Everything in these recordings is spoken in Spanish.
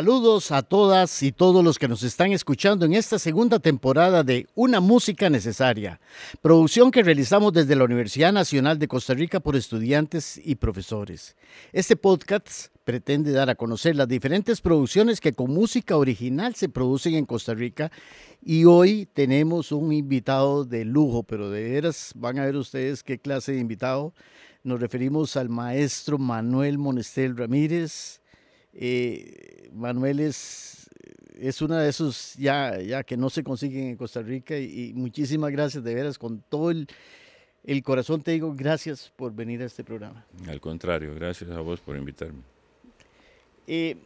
Saludos a todas y todos los que nos están escuchando en esta segunda temporada de Una Música Necesaria, producción que realizamos desde la Universidad Nacional de Costa Rica por estudiantes y profesores. Este podcast pretende dar a conocer las diferentes producciones que con música original se producen en Costa Rica y hoy tenemos un invitado de lujo, pero de veras van a ver ustedes qué clase de invitado. Nos referimos al maestro Manuel Monestel Ramírez eh, Manuel es, es una de esos ya, ya que no se consiguen en Costa Rica y, muchísimas gracias de veras con todo el, el, corazón te digo gracias por venir a este programa. Al contrario, gracias a vos por invitarme. Eh,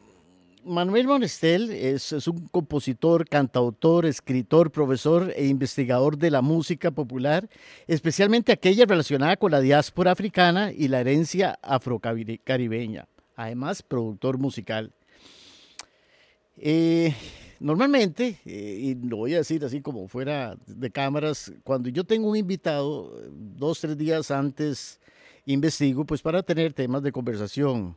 Manuel Monestel es, es, un compositor, cantautor, escritor, profesor e investigador de la música popular, especialmente aquella relacionada con la diáspora africana y la herencia afrocaribeña además productor musical. Eh, normalmente, eh, y lo voy a decir así como fuera de cámaras, cuando yo tengo un invitado, dos, tres días antes investigo, pues para tener temas de conversación.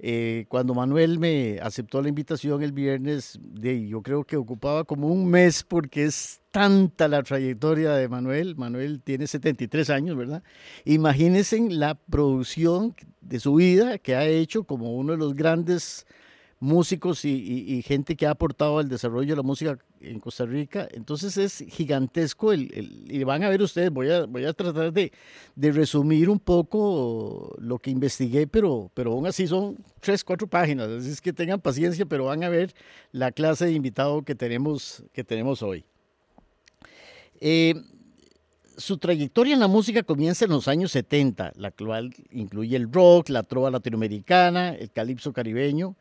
Eh, cuando Manuel me aceptó la invitación el viernes, de, yo creo que ocupaba como un mes porque es tanta la trayectoria de Manuel. Manuel tiene 73 años, ¿verdad? Imagínense la producción de su vida que ha hecho como uno de los grandes músicos y, gente que ha aportado al desarrollo de la música en Costa Rica. Entonces es gigantesco el, y van a ver ustedes, voy a, voy a tratar de, de, resumir un poco lo que investigué, pero, pero aún así son tres, cuatro páginas, así es que tengan paciencia, pero van a ver la clase de invitado que tenemos, que tenemos hoy. Eh, su trayectoria en la música comienza en los años 70, la cual incluye el rock, la trova latinoamericana, el calipso caribeño.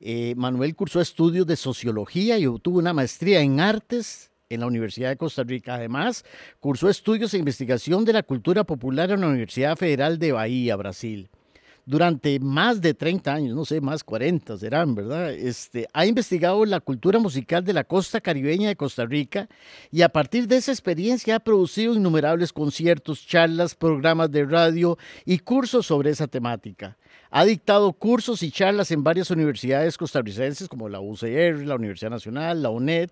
Eh, Manuel cursó estudios de sociología y obtuvo una maestría en artes en la Universidad de Costa Rica. Además, cursó estudios e investigación de la cultura popular en la Universidad Federal de Bahía, Brasil durante más de 30 años, no sé, más 40 serán, ¿verdad? Este, ha investigado la cultura musical de la costa caribeña de Costa Rica y a partir de esa experiencia ha producido innumerables conciertos, charlas, programas de radio y cursos sobre esa temática. Ha dictado cursos y charlas en varias universidades costarricenses como la UCR, la Universidad Nacional, la UNED,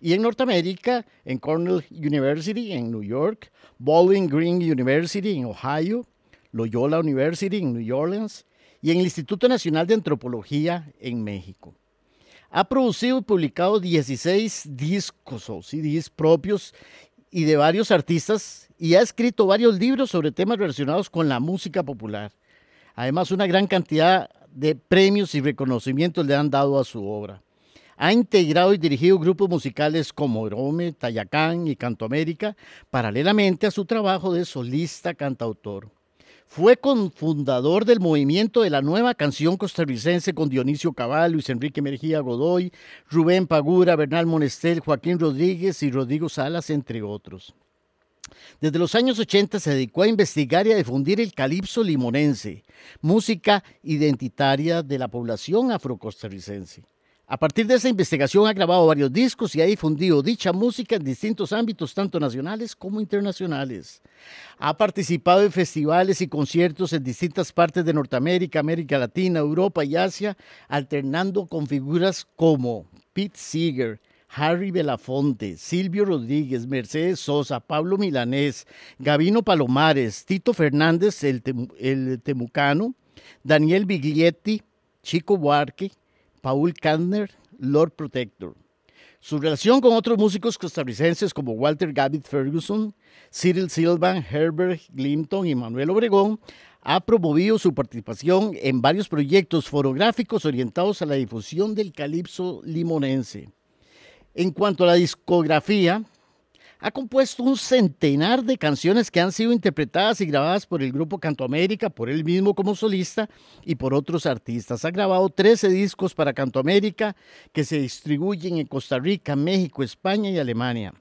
y en Norteamérica, en Cornell University en New York, Bowling Green University en Ohio, Loyola University en New Orleans y en el Instituto Nacional de Antropología en México. Ha producido y publicado 16 discos o CDs propios y de varios artistas y ha escrito varios libros sobre temas relacionados con la música popular. Además, una gran cantidad de premios y reconocimientos le han dado a su obra. Ha integrado y dirigido grupos musicales como Rome, Tayacán y Canto América, paralelamente a su trabajo de solista cantautor. Fue cofundador del movimiento de la nueva canción costarricense con Dionisio Cabal, Luis Enrique Mejía Godoy, Rubén Pagura, Bernal Monestel, Joaquín Rodríguez y Rodrigo Salas, entre otros. Desde los años 80 se dedicó a investigar y a difundir el calipso limonense, música identitaria de la población afrocostarricense. A partir de esa investigación ha grabado varios discos y ha difundido dicha música en distintos ámbitos, tanto nacionales como internacionales. Ha participado en festivales y conciertos en distintas partes de Norteamérica, América Latina, Europa y Asia, alternando con figuras como Pete Seeger, Harry Belafonte, Silvio Rodríguez, Mercedes Sosa, Pablo Milanés, Gavino Palomares, Tito Fernández, el, el Temucano, Daniel Biglietti, Chico Buarque, Paul Kantner, Lord Protector. Su relación con otros músicos costarricenses como Walter Gavitt Ferguson, Cyril Silvan, Herbert Glimpton y Manuel Obregón ha promovido su participación en varios proyectos fonográficos orientados a la difusión del calipso limonense. En cuanto a la discografía, ha compuesto un centenar de canciones que han sido interpretadas y grabadas por el grupo Canto América, por él mismo como solista y por otros artistas. Ha grabado 13 discos para Canto América que se distribuyen en Costa Rica, México, España y Alemania.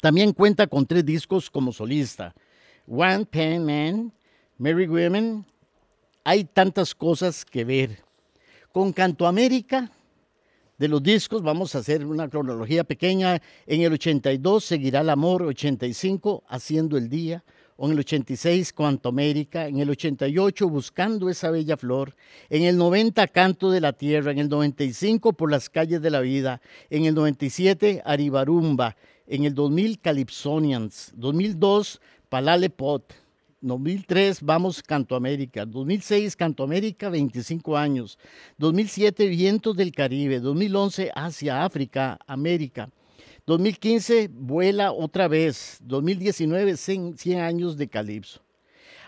También cuenta con tres discos como solista. One Pen Man, Merry Women. Hay tantas cosas que ver. Con Canto América de los discos, vamos a hacer una cronología pequeña. En el 82 seguirá el amor, 85 haciendo el día, en el 86 Cuanto América, en el 88 Buscando esa bella flor, en el 90 Canto de la Tierra, en el 95 Por las calles de la vida, en el 97 Aribarumba, en el 2000 Calypsonians, 2002 Palale Pot, 2003 Vamos Canto América, 2006 Canto América 25 años, 2007 Vientos del Caribe, 2011 Asia, África, América. 2015, Vuela otra vez. 2019, 100, años de Calipso.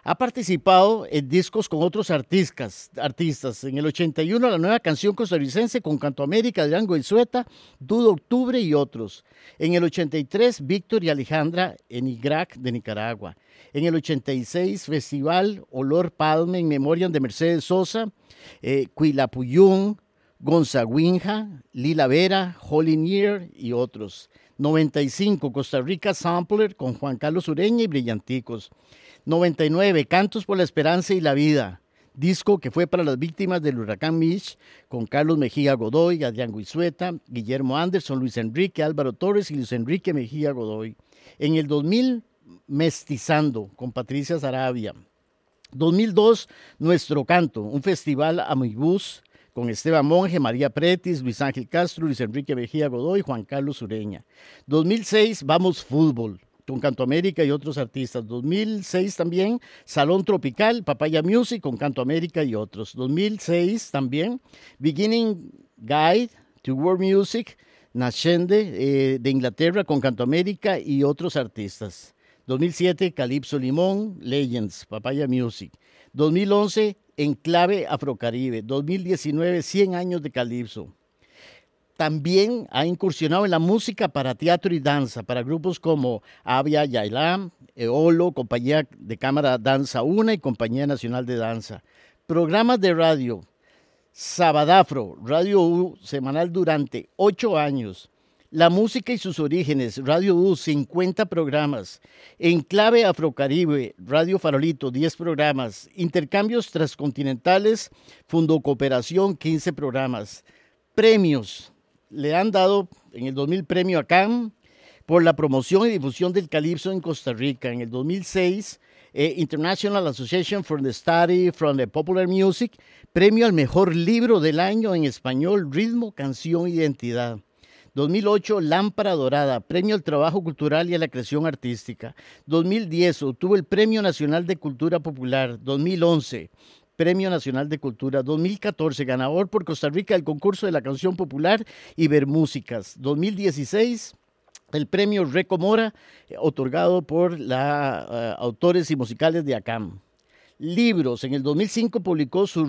Ha participado en discos con otros artistas. artistas. En el 81, la nueva canción costarricense con Canto América de Ango y Sueta, Dudo Octubre y otros. En el 83, Víctor y Alejandra en Igrac de Nicaragua. En el 86, Festival Olor Palme en memoria de Mercedes Sosa, eh, Cuilapuyún, Gonzagüinja, Lila Vera, Year y otros. 95, Costa Rica Sampler con Juan Carlos Ureña y Brillanticos. 99, Cantos por la Esperanza y la Vida, disco que fue para las víctimas del huracán Mitch, con Carlos Mejía Godoy, Adrián Guizueta, Guillermo Anderson, Luis Enrique, Álvaro Torres y Luis Enrique Mejía Godoy. En el 2000, Mestizando, con Patricia Sarabia. 2002, Nuestro Canto, un festival a bus con Esteban Monge, María Pretis, Luis Ángel Castro, Luis Enrique Mejía Godoy, Juan Carlos Ureña. 2006, Vamos Fútbol, con Canto América y otros artistas. 2006 también, Salón Tropical, Papaya Music, con Canto América y otros. 2006 también, Beginning Guide to World Music, Nascende eh, de Inglaterra, con Canto América y otros artistas. 2007, Calypso Limón, Legends, Papaya Music. 2011, Enclave Afrocaribe, 2019, 100 años de Calipso. También ha incursionado en la música para teatro y danza, para grupos como Avia Yailam, Eolo, Compañía de Cámara Danza Una y Compañía Nacional de Danza. Programas de radio, Sabadafro, Radio U, semanal durante ocho años. La música y sus orígenes, Radio U, 50 programas. Enclave Afrocaribe, Radio Farolito, 10 programas. Intercambios transcontinentales, Fundo Cooperación, 15 programas. Premios. Le han dado en el 2000 premio a CAM por la promoción y difusión del calipso en Costa Rica. En el 2006, eh, International Association for the Study from the Popular Music, premio al mejor libro del año en español, ritmo, canción, identidad. 2008, Lámpara Dorada, Premio al Trabajo Cultural y a la Creación Artística. 2010, obtuvo el Premio Nacional de Cultura Popular. 2011, Premio Nacional de Cultura 2014, ganador por Costa Rica del concurso de la canción popular y ver músicas. 2016, el premio Recomora, eh, otorgado por la eh, autores y musicales de ACAM libros. En el 2005 publicó su,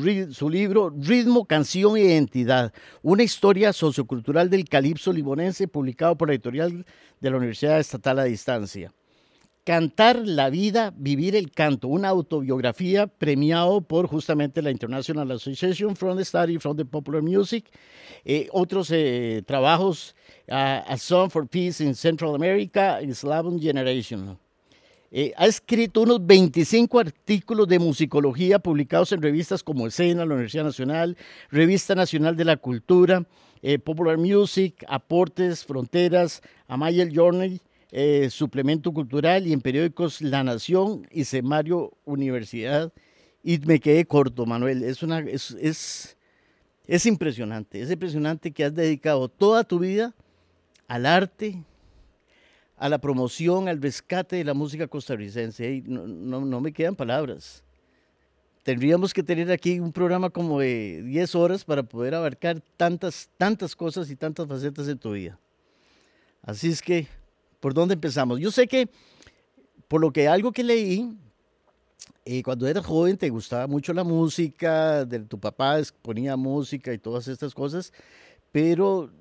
libro Ritmo, Canción e Identidad, una historia sociocultural del calipso libonense, publicado por la editorial de la Universidad Estatal a Distancia. Cantar la vida, vivir el canto, una autobiografía premiado por justamente la International Association from the Study from the Popular Music. Eh, otros eh, trabajos, A Song for Peace in Central America, Slavic Generation. Eh, ha escrito unos 25 artículos de musicología publicados en revistas como Escena, la Universidad Nacional, Revista Nacional de la Cultura, eh, Popular Music, Aportes, Fronteras, Amaya Journey, eh, Suplemento Cultural y en periódicos La Nación y Semario Universidad. Y me quedé corto, Manuel. Es, es, es, es impresionante, es impresionante que has dedicado toda tu vida al arte, a la promoción, al rescate de la música costarricense. no, no, me quedan palabras. Tendríamos que tener aquí un programa como de 10 horas para poder abarcar tantas, tantas cosas y tantas facetas de tu vida. Así es que, ¿por dónde empezamos? Yo sé que, por lo que algo que leí, eh, cuando eras joven te gustaba mucho la música, de, tu papá ponía música y todas estas cosas, pero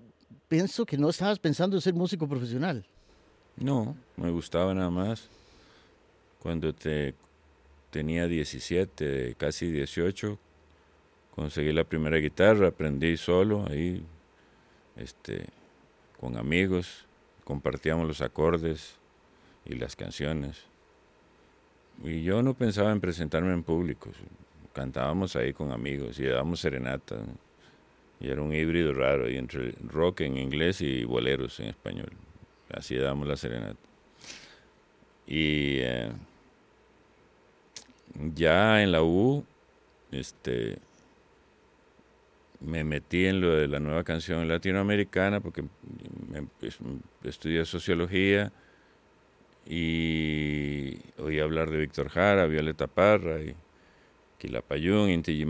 pienso que no estabas pensando en ser músico profesional. No, me gustaba nada más. Cuando te tenía 17, casi 18, conseguí la primera guitarra, aprendí solo ahí, este, con amigos, compartíamos los acordes y las canciones. Y yo no pensaba en presentarme en público, cantábamos ahí con amigos y dábamos serenata. Y era un híbrido raro, y entre rock en inglés y boleros en español así damos la serenata. Y eh, ya en la U, este, me metí en lo de la nueva canción latinoamericana porque estudié sociología y oí hablar de Víctor Jara, Violeta Parra y Quilapayún, Inti y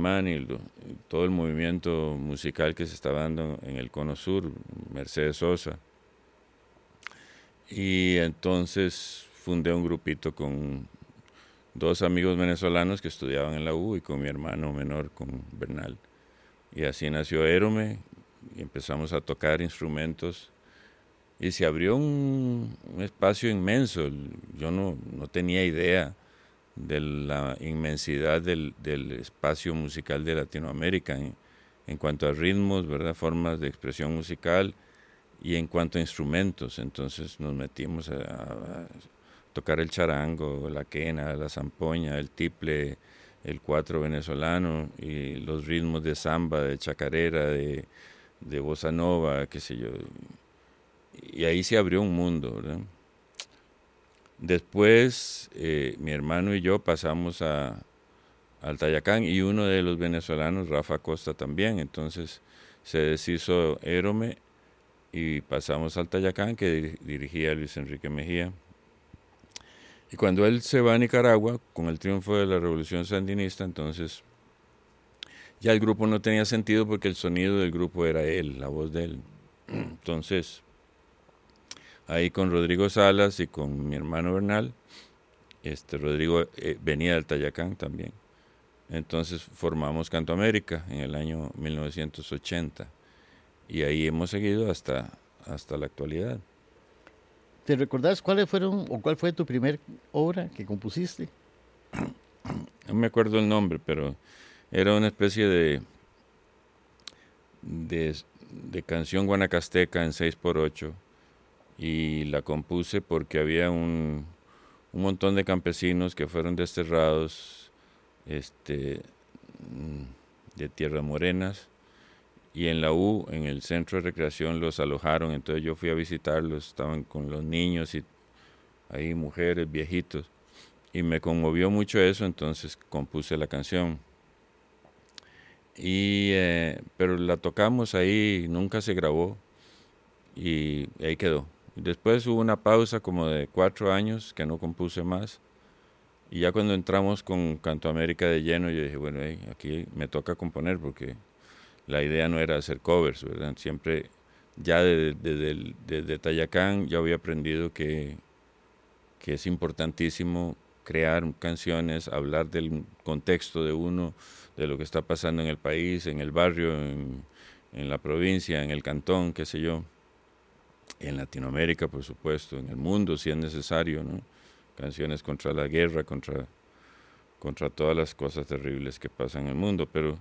todo el movimiento musical que se estaba dando en el Cono Sur, Mercedes Sosa. Y entonces fundé un grupito con dos amigos venezolanos que estudiaban en la U y con mi hermano menor, con Bernal. Y así nació Érome y empezamos a tocar instrumentos y se abrió un, espacio inmenso. Yo no, no, tenía idea de la inmensidad del, del espacio musical de Latinoamérica en, en, cuanto a ritmos, ¿verdad? formas de expresión musical y en cuanto a instrumentos. Entonces nos metimos a, tocar el charango, la quena, la zampoña, el tiple, el cuatro venezolano y los ritmos de samba, de chacarera, de, de bossa nova, qué sé yo. Y ahí se abrió un mundo, Después eh, mi hermano y yo pasamos a, al Tayacán y uno de los venezolanos, Rafa Costa también, entonces se deshizo Érome y pasamos al Tayacán que dirigía Luis Enrique Mejía. Y cuando él se va a Nicaragua, con el triunfo de la revolución sandinista, entonces ya el grupo no tenía sentido porque el sonido del grupo era él, la voz de él. Entonces, ahí con Rodrigo Salas y con mi hermano Bernal, este Rodrigo eh, venía del Tayacán también. Entonces formamos Canto América en el año 1980 y ahí hemos seguido hasta, hasta la actualidad. ¿Te recordás cuáles fueron o cuál fue tu primer obra que compusiste? No me acuerdo el nombre, pero era una especie de, de, canción guanacasteca en 6x8 y la compuse porque había un, un montón de campesinos que fueron desterrados este, mm, de tierras morenas y en la U, en el centro de recreación, los alojaron, entonces yo fui a visitarlos, estaban con los niños y ahí mujeres, viejitos, y me conmovió mucho eso, entonces compuse la canción. Y, eh, pero la tocamos ahí, nunca se grabó y ahí quedó. Después hubo una pausa como de cuatro años que no compuse más. Y ya cuando entramos con Canto América de lleno, yo dije, bueno, aquí me toca componer porque la idea no era hacer covers, ¿verdad? Siempre, ya desde, desde, Tayacán, ya había aprendido que, que es importantísimo crear canciones, hablar del contexto de uno, de lo que está pasando en el país, en el barrio, en, en la provincia, en el cantón, qué sé yo, en Latinoamérica, por supuesto, en el mundo, si es necesario, ¿no? Canciones contra la guerra, contra, contra todas las cosas terribles que pasan en el mundo, pero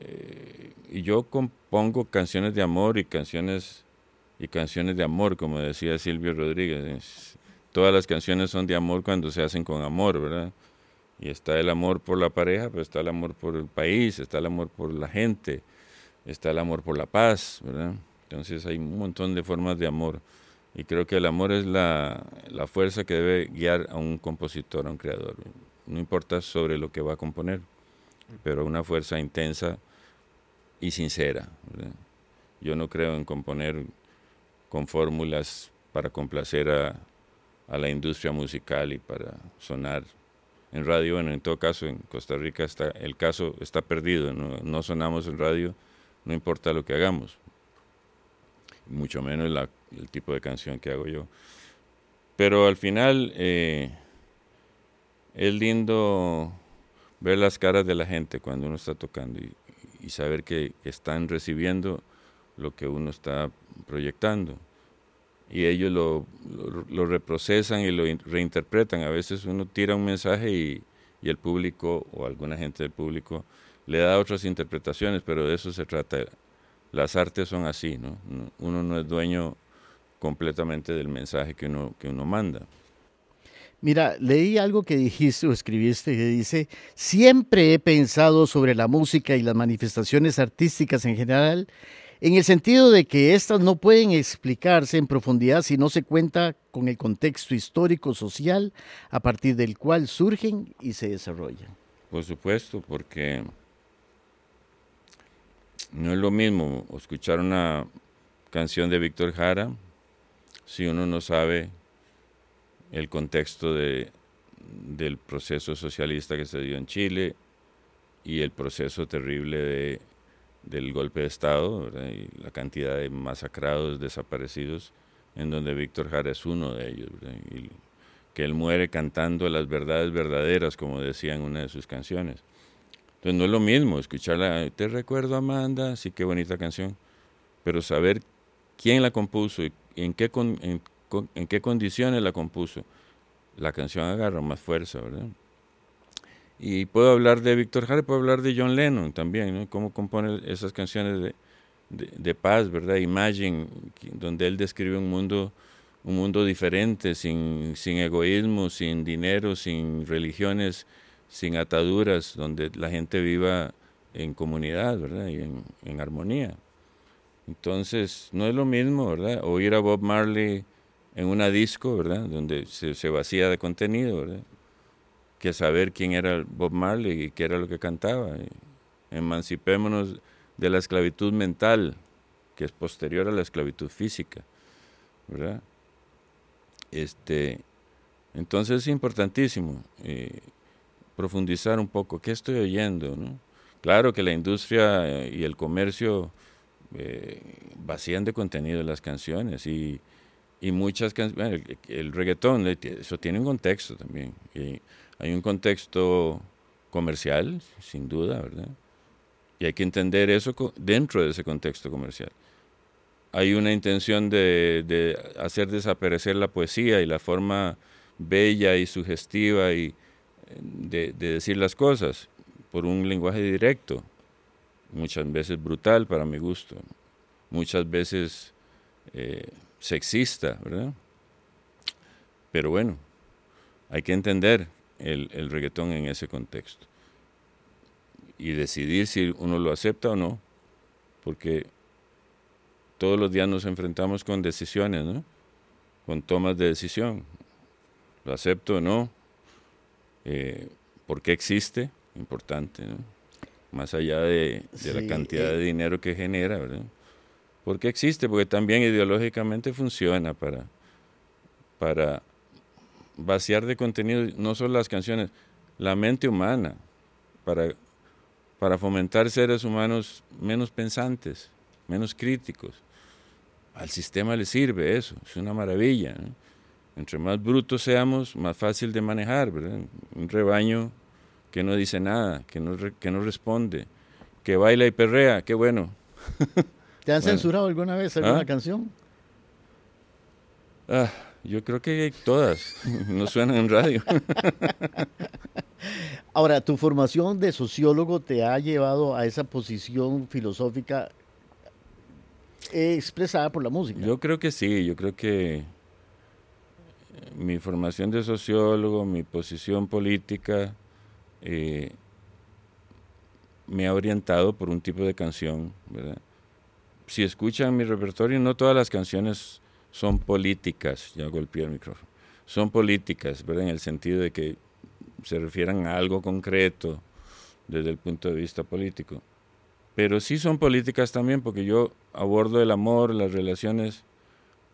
eh, y yo compongo canciones de amor y canciones y canciones de amor, como decía Silvio Rodríguez. Todas las canciones son de amor cuando se hacen con amor, ¿verdad? Y está el amor por la pareja, pero está el amor por el país, está el amor por la gente, está el amor por la paz, ¿verdad? Entonces hay un montón de formas de amor. Y creo que el amor es la, la fuerza que debe guiar a un compositor, a un creador. No importa sobre lo que va a componer pero una fuerza intensa y sincera. Yo no creo en componer con fórmulas para complacer a, la industria musical y para sonar en radio. Bueno, en todo caso, en Costa Rica está, el caso está perdido, no, sonamos en radio, no importa lo que hagamos, mucho menos el tipo de canción que hago yo. Pero al final eh, es lindo ver las caras de la gente cuando uno está tocando y, saber que están recibiendo lo que uno está proyectando. Y ellos lo, reprocesan y lo reinterpretan. A veces uno tira un mensaje y, y, el público o alguna gente del público le da otras interpretaciones, pero de eso se trata. Las artes son así, ¿no? Uno no es dueño completamente del mensaje que uno, que uno manda. Mira, leí algo que dijiste o escribiste que dice, siempre he pensado sobre la música y las manifestaciones artísticas en general en el sentido de que éstas no pueden explicarse en profundidad si no se cuenta con el contexto histórico social a partir del cual surgen y se desarrollan. Por supuesto, porque no es lo mismo escuchar una canción de Víctor Jara si uno no sabe el contexto de, del proceso socialista que se dio en Chile y el proceso terrible de, del golpe de Estado y la cantidad de masacrados, desaparecidos, en donde Víctor Jara es uno de ellos, y que él muere cantando las verdades verdaderas, como decía en una de sus canciones. Entonces no es lo mismo escucharla, te recuerdo Amanda, sí qué bonita canción, pero saber quién la compuso y en qué, en qué condiciones la compuso, la canción agarra más fuerza, ¿verdad? Y puedo hablar de Víctor Jara, puedo hablar de John Lennon también, ¿no? Cómo compone esas canciones de, de, paz, ¿verdad? Imagine, donde él describe un mundo, un mundo diferente, sin, sin egoísmo, sin dinero, sin religiones, sin ataduras, donde la gente viva en comunidad, ¿verdad? Y en, en armonía. Entonces, no es lo mismo, ¿verdad? Oír a Bob Marley en una disco, ¿verdad? Donde se, vacía de contenido, ¿verdad? que saber quién era Bob Marley y qué era lo que cantaba. Emancipémonos de la esclavitud mental, que es posterior a la esclavitud física, ¿verdad? Este, entonces es importantísimo eh, profundizar un poco qué estoy oyendo, ¿no? Claro que la industria y el comercio eh, vacían de contenido las canciones y, y muchas canciones, el, el, reggaetón, eso tiene un contexto también. Hay un contexto comercial, sin duda, ¿verdad? Y hay que entender eso dentro de ese contexto comercial. Hay una intención de, hacer desaparecer la poesía y la forma bella y sugestiva y de, decir las cosas por un lenguaje directo, muchas veces brutal para mi gusto, muchas veces eh, sexista, ¿verdad? Pero bueno, hay que entender el, el reggaetón en ese contexto. Y decidir si uno lo acepta o no, porque todos los días nos enfrentamos con decisiones, ¿no? con tomas de decisión. ¿Lo acepto o no? Eh, ¿Por qué existe? Importante, ¿no? Más allá de, la cantidad de eh. dinero que genera, ¿verdad? ¿Por qué existe? Porque también ideológicamente funciona para, para vaciar de contenido no solo las canciones, la mente humana, para, para fomentar seres humanos menos pensantes, menos críticos. Al sistema le sirve eso, es una maravilla. Entre más brutos seamos, más fácil de manejar. Un rebaño que no dice nada, que no, que no responde, que baila y perrea, qué bueno. ¿Te han censurado alguna vez alguna ¿Ah? canción? Ah, yo creo que todas, no suenan en radio. Ahora, tu formación de sociólogo te ha llevado a esa posición filosófica expresada por la música. Yo creo que sí, yo creo que eh, mi formación de sociólogo, mi posición política, eh, me ha orientado por un tipo de canción, ¿verdad? Si escuchan mi repertorio, no todas las canciones son políticas, ya golpeé el micrófono, son políticas, ¿verdad? En el sentido de que se refieran a algo concreto desde el punto de vista político. Pero sí son políticas también porque yo abordo el amor, las relaciones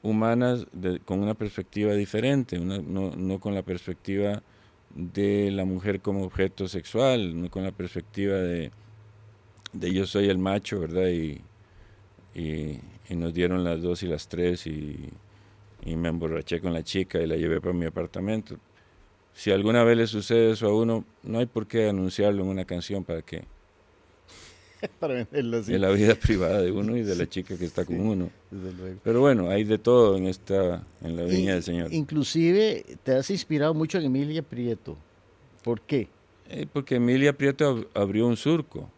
humanas con una perspectiva diferente, no, no, con la perspectiva de la mujer como objeto sexual, no con la perspectiva de, de yo soy el macho, ¿verdad? Y, y, nos dieron las dos y las tres y, me emborraché con la chica y la llevé para mi apartamento. Si alguna vez le sucede eso a uno, no hay por qué anunciarlo en una canción para que para venderlo así. De la vida privada de uno y de la chica que está con uno. Pero bueno, hay de todo en esta en la viña del Señor. Inclusive te has inspirado mucho en Emilia Prieto. ¿Por qué? Eh, porque Emilia Prieto abrió un surco.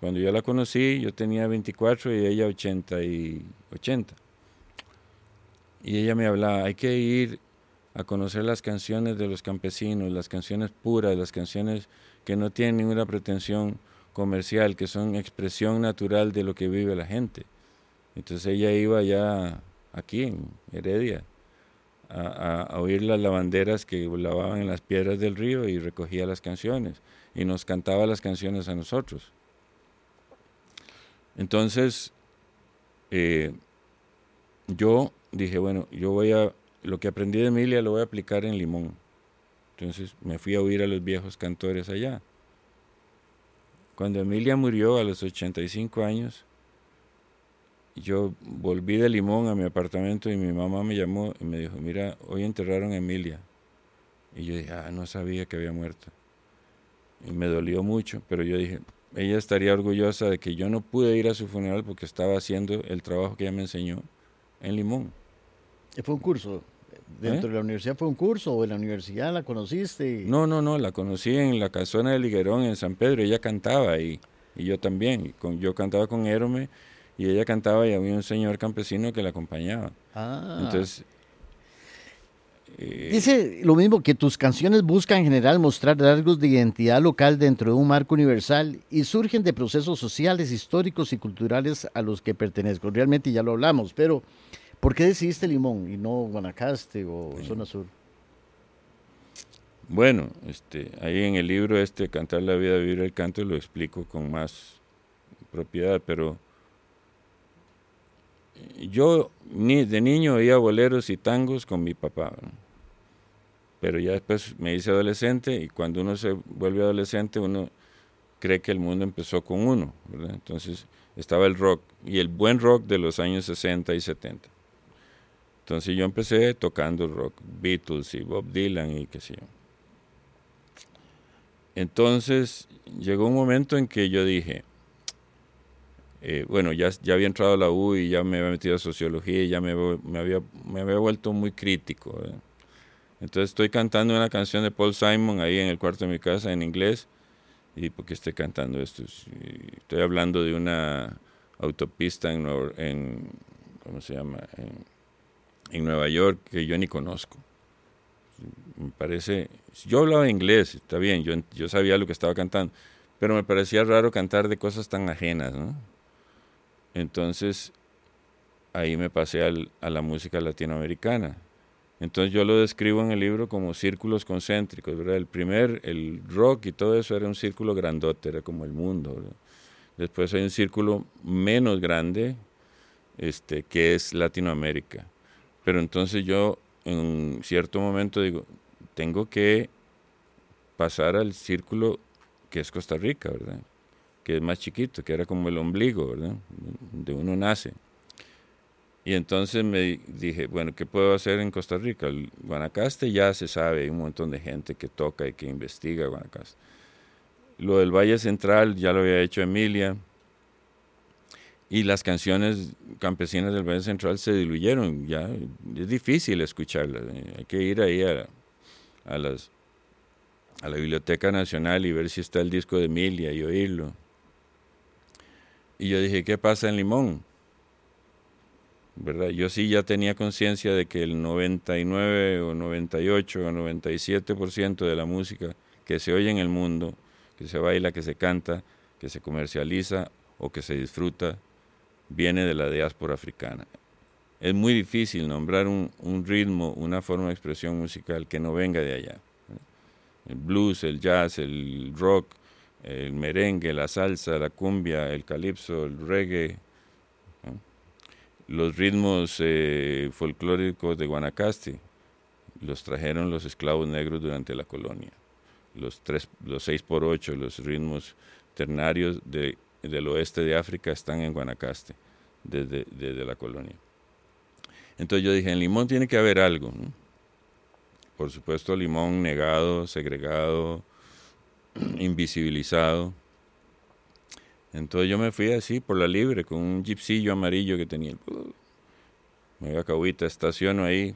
Cuando yo la conocí, yo tenía 24 y ella 80 y 80. Y ella me hablaba, hay que ir a conocer las canciones de los campesinos, las canciones puras, las canciones que no tienen ninguna pretensión comercial, que son expresión natural de lo que vive la gente. Entonces ella iba ya aquí en Heredia a, oír las lavanderas que lavaban en las piedras del río y recogía las canciones y nos cantaba las canciones a nosotros. Entonces, eh, yo dije, bueno, yo voy a, lo que aprendí de Emilia lo voy a aplicar en Limón. Entonces me fui a oír a los viejos cantores allá. Cuando Emilia murió a los 85 años, yo volví de Limón a mi apartamento y mi mamá me llamó y me dijo, mira, hoy enterraron a Emilia. Y yo dije, ah, no sabía que había muerto. Y me dolió mucho, pero yo dije, ella estaría orgullosa de que yo no pude ir a su funeral porque estaba haciendo el trabajo que ella me enseñó en Limón. ¿Fue un curso? ¿Dentro ¿Eh? de la universidad fue un curso o en la universidad la conociste? No, no, no, la conocí en la casona de Liguerón en San Pedro. Ella cantaba ahí y yo también. yo cantaba con Hérome y ella cantaba y había un señor campesino que la acompañaba. Ah. Entonces... Eh, Dice lo mismo que tus canciones buscan en general mostrar rasgos de identidad local dentro de un marco universal y surgen de procesos sociales, históricos y culturales a los que pertenezco. Realmente ya lo hablamos, pero ¿por qué decidiste Limón y no Guanacaste o Zona Sur? Bueno, este, ahí en el libro este Cantar la vida, vivir el canto lo explico con más propiedad, pero yo ni de niño oía boleros y tangos con mi papá, pero ya después me hice adolescente y cuando uno se vuelve adolescente uno cree que el mundo empezó con uno, entonces estaba el rock y el buen rock de los años 60 y 70. Entonces yo empecé tocando rock, Beatles y Bob Dylan y qué sé yo. Entonces llegó un momento en que yo dije, eh, bueno, ya, ya había entrado a la U y ya me había metido a sociología ya me, me, había, me había vuelto muy crítico. Entonces estoy cantando una canción de Paul Simon ahí en el cuarto de mi casa en inglés. ¿Y por qué estoy cantando esto? Estoy hablando de una autopista en, en ¿cómo se llama? En, Nueva York que yo ni conozco. Me parece, yo hablaba inglés, está bien, yo, yo sabía lo que estaba cantando, pero me parecía raro cantar de cosas tan ajenas, ¿no? Entonces, ahí me pasé a la música latinoamericana. Entonces yo lo describo en el libro como círculos concéntricos, ¿verdad? El primer, el rock y todo eso era un círculo grandote, era como el mundo. Después hay un círculo menos grande, este, que es Latinoamérica. Pero entonces yo en cierto momento digo, tengo que pasar al círculo que es Costa Rica, ¿verdad? que es más chiquito, que era como el ombligo, ¿verdad? De uno nace. Y entonces me dije, bueno, ¿qué puedo hacer en Costa Rica? Guanacaste ya se sabe, hay un montón de gente que toca y que investiga Guanacaste. Lo del Valle Central ya lo había hecho Emilia. Y las canciones campesinas del Valle Central se diluyeron, ya es difícil escucharlas. Eh, hay que ir ahí a, a, las, a la Biblioteca Nacional y ver si está el disco de Emilia y oírlo. Y yo dije, ¿qué pasa en Limón? ¿Verdad? Yo sí ya tenía conciencia de que el 99 o 98 o 97% de la música que se oye en el mundo, que se baila, que se canta, que se comercializa o que se disfruta, viene de la diáspora africana. Es muy difícil nombrar un, un ritmo, una forma de expresión musical que no venga de allá. El blues, el jazz, el rock, el merengue, la salsa, la cumbia, el calipso, el reggae, los ritmos eh, folclóricos de Guanacaste, los trajeron los esclavos negros durante la colonia. Los, tres, los seis por ocho, los ritmos ternarios de, del oeste de África están en Guanacaste, desde, desde, la colonia. Entonces yo dije, en Limón tiene que haber algo. Por supuesto, Limón negado, segregado, invisibilizado. Entonces yo me fui así por la libre con un jeepsillo amarillo que tenía. Me iba a Cahuita, estaciono ahí,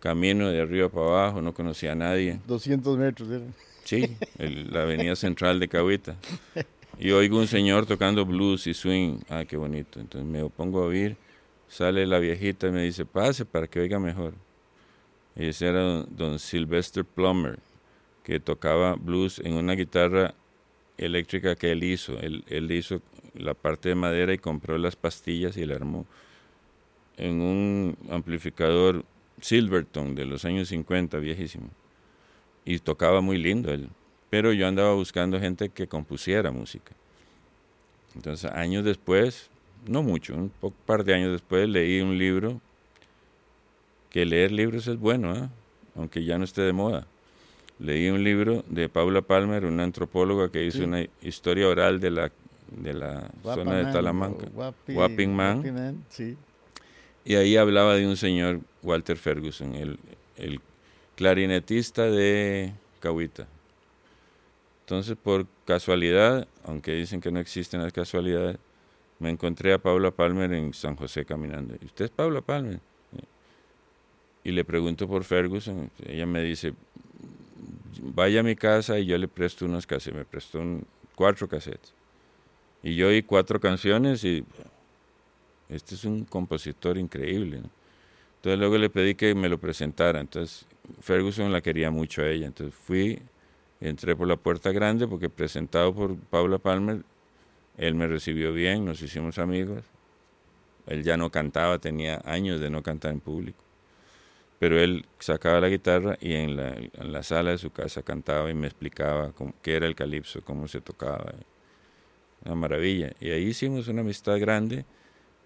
camino de arriba para abajo, no conocía a nadie. 200 metros era. Sí, la avenida central de Cahuita. Y oigo un señor tocando blues y swing. Ah, qué bonito. Entonces me pongo a oír. Sale la viejita y me dice, pase para que oiga mejor. Y ese era don, don Sylvester Plummer que tocaba blues en una guitarra eléctrica que él hizo. Él, él hizo la parte de madera y compró las pastillas y la armó en un amplificador Silverton de los años 50, viejísimo. Y tocaba muy lindo él. Pero yo andaba buscando gente que compusiera música. Entonces, años después, no mucho, un par de años después, leí un libro, que leer libros es bueno, ¿eh? aunque ya no esté de moda. Leí un libro de Paula Palmer, una antropóloga que hizo una historia oral de la, de la zona de Talamanca, Wapping Man. Y ahí hablaba de un señor, Walter Ferguson, el, el clarinetista de Cahuita. Entonces, por casualidad, aunque dicen que no existen las casualidades, me encontré a Paula Palmer en San José caminando. ¿Y usted es Paula Palmer? Y le pregunto por Ferguson. Ella me dice, vaya a mi casa y yo le presto unos cassettes. Me prestó cuatro cassettes. Y yo oí cuatro canciones y este es un compositor increíble. Entonces luego le pedí que me lo presentara. Entonces Ferguson la quería mucho a ella. Entonces fui Entré por la puerta grande porque presentado por Paula Palmer, él me recibió bien, nos hicimos amigos. Él ya no cantaba, tenía años de no cantar en público. Pero él sacaba la guitarra y en la, sala de su casa cantaba y me explicaba cómo, qué era el calipso, cómo se tocaba. Una maravilla. Y ahí hicimos una amistad grande.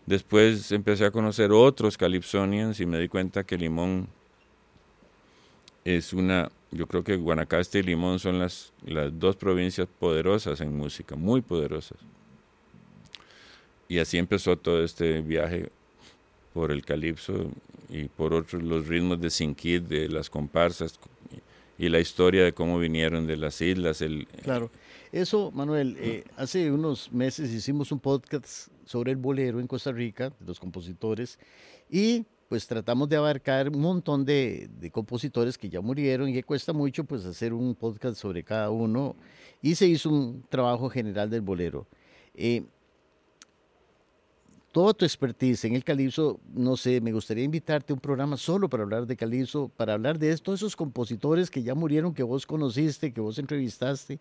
Después empecé a conocer otros calipsonians y me di cuenta que Limón es una yo creo que Guanacaste y Limón son las, las dos provincias poderosas en música, muy poderosas. Y así empezó todo este viaje por el calipso y por otros los ritmos de Sinquid, de las comparsas y la historia de cómo vinieron de las islas. El, claro, eso, Manuel, eh, hace unos meses hicimos un podcast sobre el bolero en Costa Rica, de los compositores, y pues tratamos de abarcar un montón de, compositores que ya murieron y que cuesta mucho pues hacer un podcast sobre cada uno y se hizo un trabajo general del bolero. Eh, toda tu expertise en el calipso, no sé, me gustaría invitarte a un programa solo para hablar de calipso, para hablar de todos esos compositores que ya murieron, que vos conociste, que vos entrevistaste.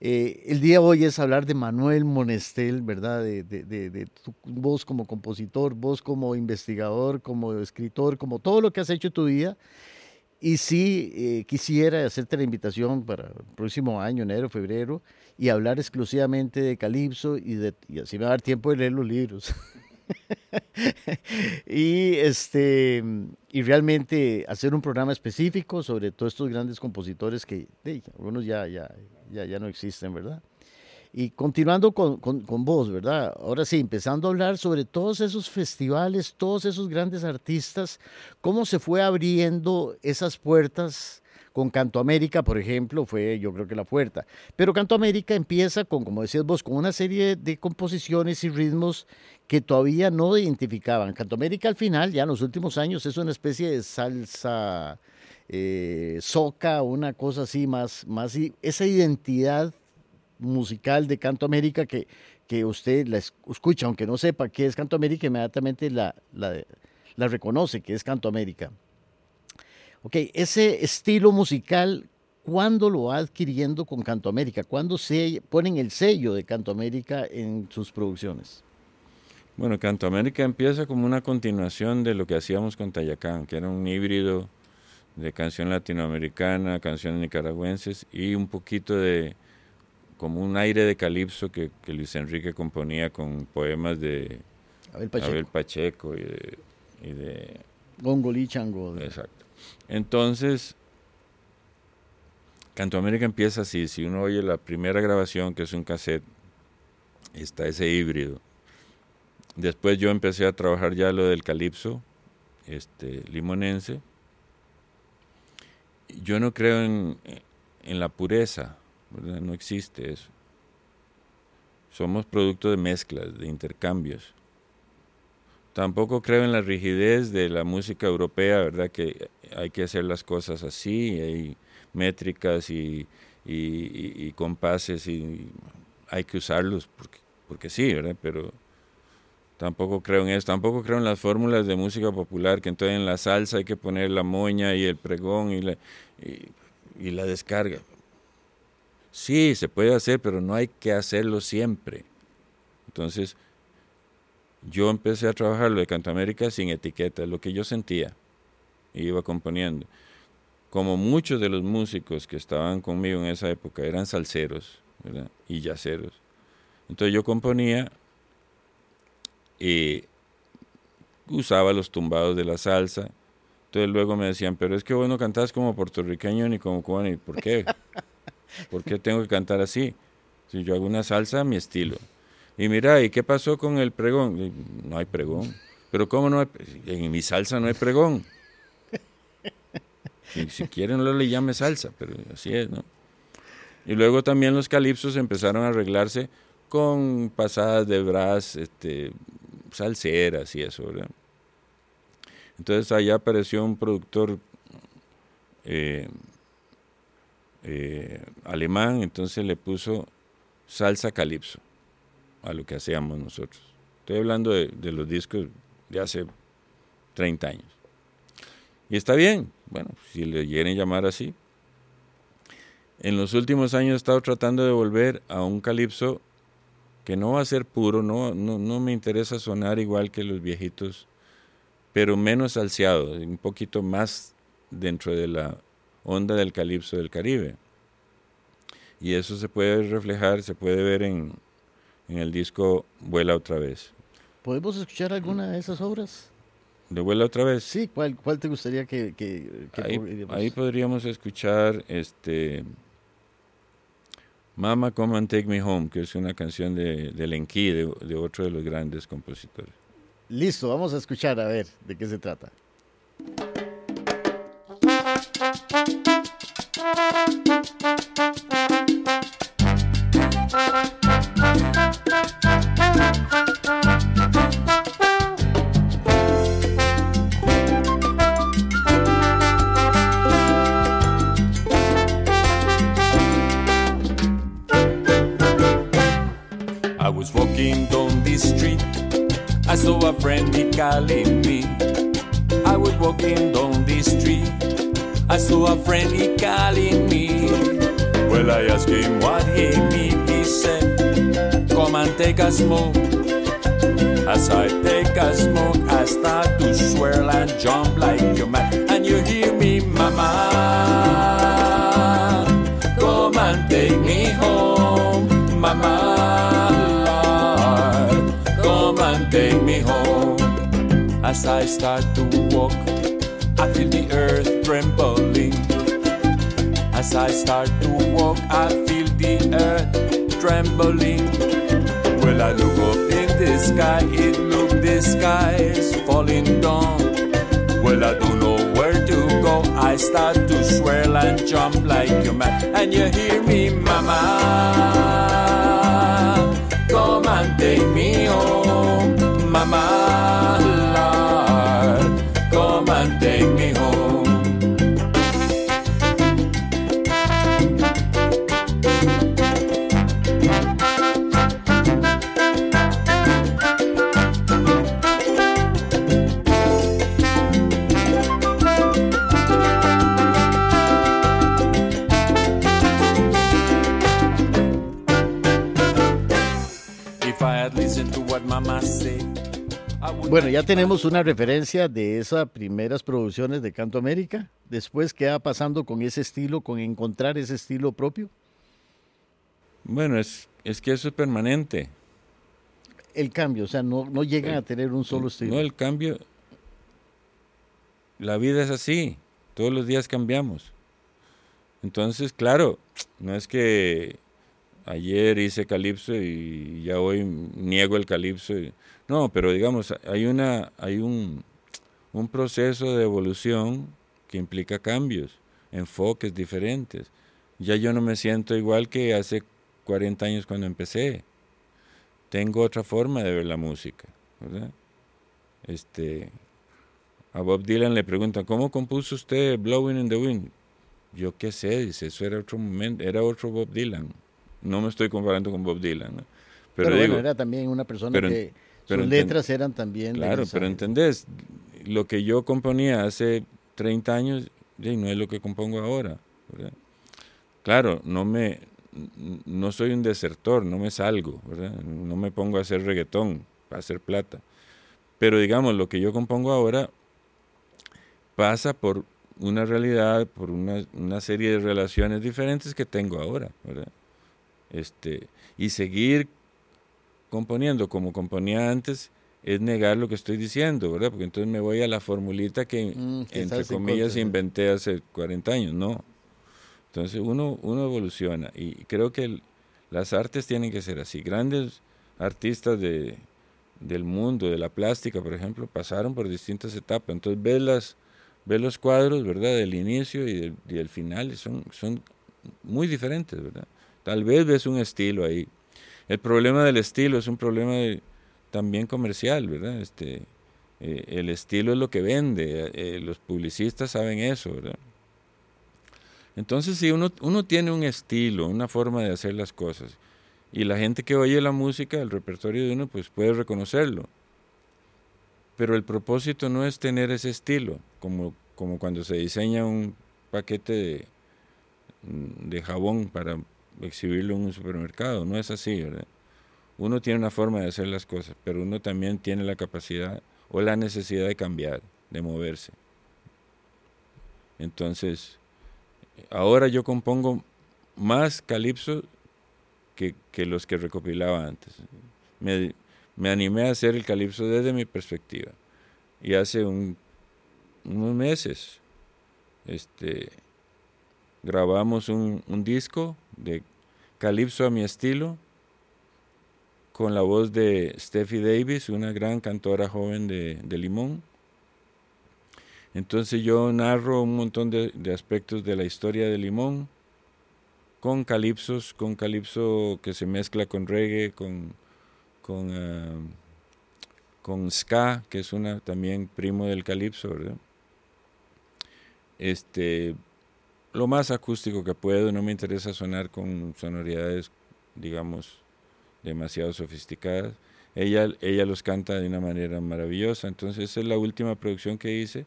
Eh, el día hoy es hablar de Manuel Monestel, ¿verdad? De, de, de, tu, vos como compositor, vos como investigador, como escritor, como todo lo que has hecho tu vida. Y sí, eh, quisiera hacerte la invitación para el próximo año, enero, febrero, y hablar exclusivamente de Calipso y, de, y así me va a dar tiempo de leer los libros. y este y realmente hacer un programa específico sobre todos estos grandes compositores que algunos ya, ya, ya, ya no existen, ¿verdad? Y continuando con, con, con, vos, ¿verdad? Ahora sí, empezando a hablar sobre todos esos festivales, todos esos grandes artistas, cómo se fue abriendo esas puertas con Canto América, por ejemplo, fue yo creo que la puerta. Pero Canto América empieza con, como decías vos, con una serie de composiciones y ritmos que todavía no identificaban. Canto América al final, ya en los últimos años, es una especie de salsa eh, soca, una cosa así, más, más esa identidad musical de Canto América que, que usted la escucha, aunque no sepa qué es Canto América, inmediatamente la, la, la reconoce, que es Canto América. Ok, ese estilo musical, ¿cuándo lo va adquiriendo con Canto América? ¿Cuándo se ponen el sello de Canto América en sus producciones? Bueno, Canto América empieza como una continuación de lo que hacíamos con Tayacán, que era un híbrido de canción latinoamericana, canciones nicaragüenses y un poquito de como un aire de calipso que, Luis Enrique componía con poemas de Abel Pacheco, y de, y de Gongolí Chango. Exacto. Entonces, Canto América empieza así, si uno oye la primera grabación, que es un cassette, está ese híbrido. Después yo empecé a trabajar ya lo del calipso, este, limonense. Yo no creo en, en la pureza, no existe eso. Somos producto de mezclas, de intercambios. Tampoco creo en la rigidez de la música europea, ¿verdad? Que hay que hacer las cosas así, hay métricas y, compases y hay que usarlos porque, sí, ¿verdad? Pero tampoco creo en eso, tampoco creo en las fórmulas de música popular, que entonces en la salsa hay que poner la moña y el pregón y la descarga. Sí, se puede hacer, pero no hay que hacerlo siempre. Entonces, yo empecé a trabajar lo de Cantamérica sin etiqueta, lo que yo sentía, y iba componiendo. Como muchos de los músicos que estaban conmigo en esa época eran salseros y yaceros, entonces yo componía y usaba los tumbados de la salsa. Entonces luego me decían, pero es que vos no cantás como puertorriqueño ni como cubano. ¿Y por qué? ¿Por qué tengo que cantar así? Si yo hago una salsa mi estilo. Y mira, ¿y qué pasó con el pregón? No hay pregón. Pero ¿cómo no hay? En mi salsa no hay pregón. Si, quieren, no le llame salsa, pero así es, ¿no? Y luego también los calipsos empezaron a arreglarse con pasadas de brass, este, salseras y eso, ¿verdad? Entonces allá apareció un productor eh, eh, alemán, entonces le puso salsa calipso a lo que hacíamos nosotros. Estoy hablando de, los discos de hace 30 años. Y está bien, bueno, si le quieren llamar así. En los últimos años he estado tratando de volver a un calipso que no va a ser puro, no, no, no me interesa sonar igual que los viejitos, pero menos salseado, un poquito más dentro de la onda del calipso del Caribe. Y eso se puede reflejar, se puede ver en, en el disco Vuela otra vez. ¿Podemos escuchar alguna de esas obras? ¿De Vuela otra vez? Sí, ¿cuál, cuál te gustaría que... que, que ahí, ahí, podríamos escuchar este Mama Come and Take Me Home, que es una canción de, de, de otro de los grandes compositores. Listo, vamos a escuchar a ver de qué se trata. I was walking down the street. I saw a friend he calling me. I was walking down the street. I saw a friend he calling me. Well, I asked him what he mean. He said, Come and take a smoke. As I take a smoke, I start to swirl and jump like you mad. And you hear me, mama. Come and take me home, mama. Come and take me home. As I start to walk, I feel the earth trembling. As I start to walk, I feel the earth trembling. Well, I look up in the sky, it look the sky is falling down. Well, I don't know where to go. I start to swirl and jump like you mad, and you hear me, mama. Come and take me home, mama. Bueno, ya tenemos una referencia de esas primeras producciones de Canto América. Después, ¿qué va pasando con ese estilo, con encontrar ese estilo propio? Bueno, es, es que eso es permanente. El cambio, o sea, no, no llegan a tener un solo estilo. No, el cambio, la vida es así, todos los días cambiamos. Entonces, claro, no es que ayer hice calipso y ya hoy niego el calipso. no, pero digamos, hay, una, hay un, un proceso de evolución que implica cambios, enfoques diferentes. Ya yo no me siento igual que hace 40 años cuando empecé. Tengo otra forma de ver la música, ¿verdad? Este, a Bob Dylan le preguntan, ¿cómo compuso usted Blowing in the Wind? Yo qué sé, dice, eso era otro momento, era otro Bob Dylan. No me estoy comparando con Bob Dylan, ¿no? Pero, Pero, bueno, digo, era también una persona pero que pero sus letras eran también... claro, pero entendés, lo que yo componía hace 30 años, no es lo que compongo ahora, ¿verdad? Claro, no me, no soy un desertor, no me salgo, ¿verdad? No me pongo a hacer reggaetón para hacer plata. Pero digamos, lo que yo compongo ahora pasa por una realidad, por una, una serie de relaciones diferentes que tengo ahora, ¿verdad? Este, y seguir componiendo como componía antes es negar lo que estoy diciendo, ¿verdad? Porque entonces me voy a la formulita que, Mm, que entre comillas, inventé hace 40 años, no. Entonces uno, uno evoluciona y creo que el- las artes tienen que ser así. Grandes artistas de, del mundo, de la plástica, por ejemplo, pasaron por distintas etapas. Entonces ves, las, ves los cuadros, ¿verdad? Del inicio y del, y del final son, son muy diferentes, ¿verdad? Tal vez ves un estilo ahí. El problema del estilo es un problema también comercial, ¿verdad? Este, eh, el estilo es lo que vende, eh, los publicistas saben eso, ¿verdad? Entonces, si uno, uno tiene un estilo, una forma de hacer las cosas, y la gente que oye la música, el repertorio de uno, pues puede reconocerlo. Pero el propósito no es tener ese estilo, como, como cuando se diseña un paquete de, de jabón para exhibirlo en un supermercado, no es así, ¿verdad? Uno tiene una forma de hacer las cosas, pero uno también tiene la capacidad o la necesidad de cambiar, de moverse. Entonces, ahora yo compongo más calipso que, que los que recopilaba antes. Me, me animé a hacer el calipso desde mi perspectiva. Y hace un- unos meses este, grabamos un disco de calipso a mi estilo con la voz de Steffi Davis, una gran cantora joven de, de Limón. Entonces yo narro un montón de, aspectos de la historia de Limón, con calipsos, con calipso que se mezcla con reggae, con, con, ah, con ska, que es una también primo del calipso. Este, lo más acústico que puedo, no me interesa sonar con sonoridades, digamos, demasiado sofisticadas. Ella, ella los canta de una manera maravillosa, entonces esa es la última producción que hice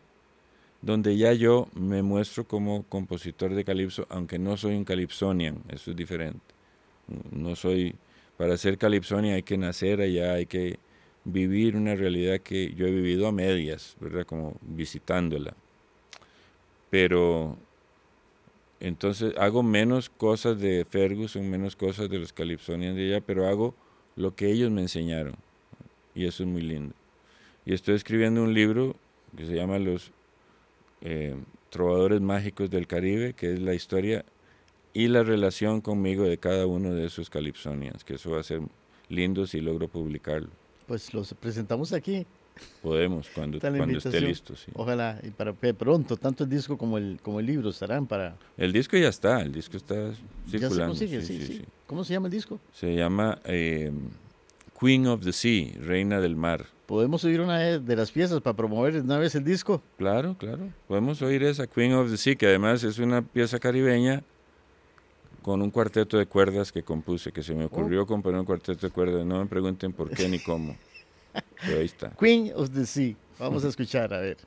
donde ya yo me muestro como compositor de calipso, aunque no soy un calipsonian, eso es diferente. No soy, para ser calipsonian hay que nacer allá, hay que vivir una realidad que yo he vivido a medias, ¿verdad? Como visitándola. Pero entonces hago menos cosas de Ferguson, menos cosas de los calipsonians de allá, pero hago lo que ellos me enseñaron. Y eso es muy lindo. Y estoy escribiendo un libro que se llama Los eh, Trovadores Mágicos del Caribe, que es la historia y la relación conmigo de cada uno de esos calipsonians, que eso va a ser lindo si logro publicarlo. Pues los presentamos aquí. Podemos, cuando, cuando esté listo. sí. Ojalá, y para que pronto, tanto el disco como el, como el libro estarán para... El disco ya está, el disco está Ya se circulando. consigue, sí, sí. ¿Cómo se llama el disco? Se llama eh, Queen of the Sea, Reina del Mar. ¿Podemos subir una de las piezas para promover una vez el disco? Claro, claro. Podemos oír esa Queen of the Sea, que además es una pieza caribeña con un cuarteto de cuerdas que compuse, que se me ocurrió componer un cuarteto de cuerdas. No me pregunten por qué ni cómo. Queen of the Sea. Vamos a escuchar, a ver.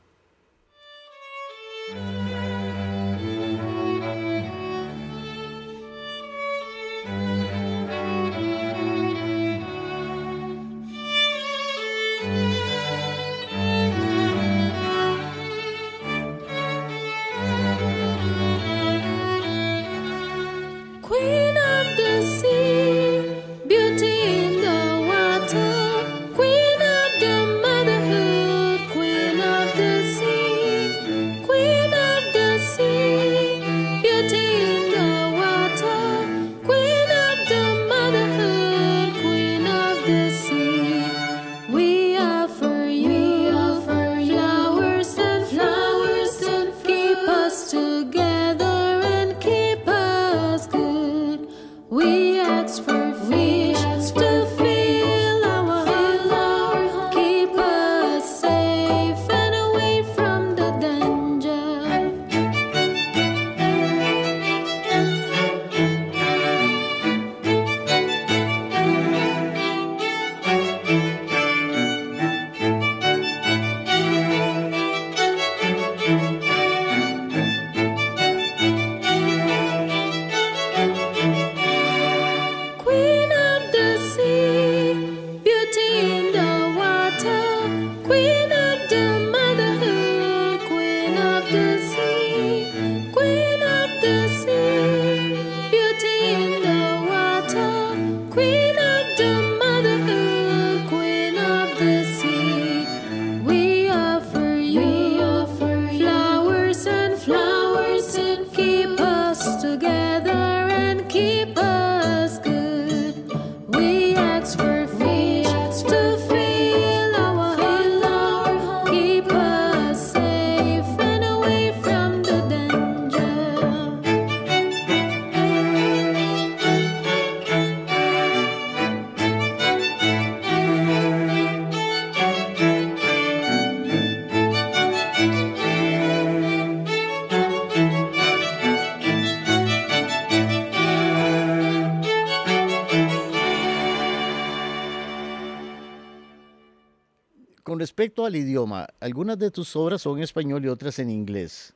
Respecto al idioma, algunas de tus obras son en español y otras en inglés.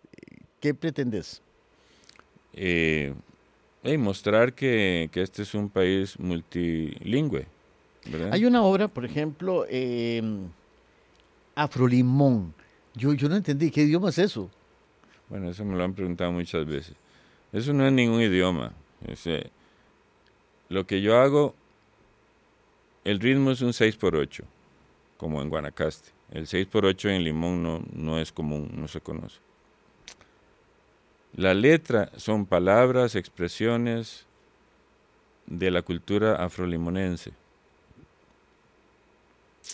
¿Qué pretendes? Eh, mostrar que, que este es un país multilingüe. ¿verdad? Hay una obra, por ejemplo, eh, Afrolimón. Yo, yo no entendí, ¿qué idioma es eso? Bueno, eso me lo han preguntado muchas veces. Eso no es ningún idioma. Es, eh, lo que yo hago, el ritmo es un 6x8, como en Guanacaste. El 6x8 en Limón no, no es común, no se conoce. La letra son palabras, expresiones de la cultura afrolimonense.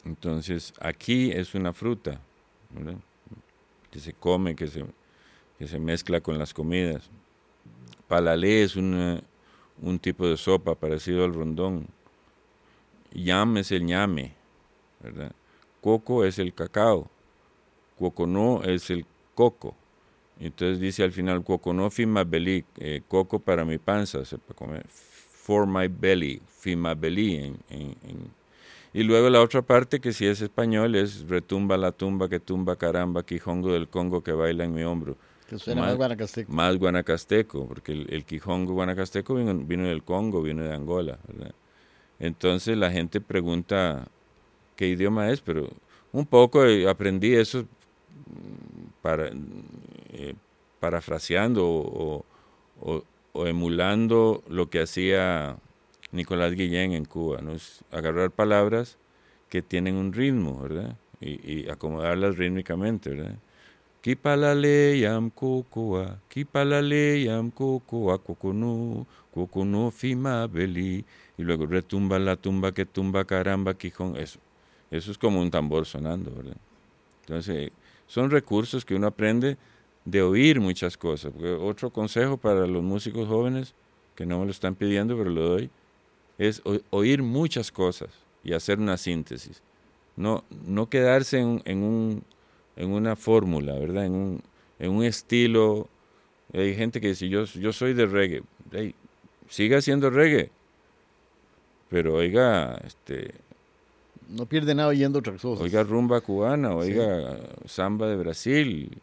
Entonces, aquí es una fruta que se come, que se, que se mezcla con las comidas. Palalé es un tipo de sopa parecido al rondón. Yam es el ñame, ¿verdad? Coco es el cacao. Cuoconó es el coco. Entonces dice al final, Cuoconó fimabeli, eh, coco para mi panza, se puede comer. For my belly, fimabeli. En, en- en- Y luego la otra parte, que si es español, es retumba la tumba que tumba caramba, quijongo del Congo que baila en mi hombro Que suena Más- más guanacasteco. más guanacasteco, porque el, el Quijongo guanacasteco vino, vino del Congo, vino de Angola, ¿verdad? Entonces la gente pregunta qué idioma es, pero un poco eh, aprendí eso mm, eh, parafraseando o, emulando lo que hacía Nicolás Guillén en Cuba, ¿no? Agarrar palabras que tienen un ritmo, ¿verdad? Y, acomodarlas rítmicamente, ¿verdad? Kipalale yam kukua, kipalale yam kukua, kukunu, kukunu fima beli. Y luego retumba la tumba que tumba caramba, quijón. Eso, eso es como un tambor sonando. Entonces, son recursos que uno aprende de oír muchas cosas. Otro consejo para los músicos jóvenes, que no me lo están pidiendo, pero lo doy, es oír muchas cosas y hacer una síntesis. No, no quedarse en, un en una fórmula, ¿verdad? En un, en un estilo. Hay gente que dice, yo, yo soy de reggae. Ey, siga haciendo reggae. Pero oiga, este, No pierde nada oyendo otras cosas. oiga rumba cubana, oiga samba de Brasil,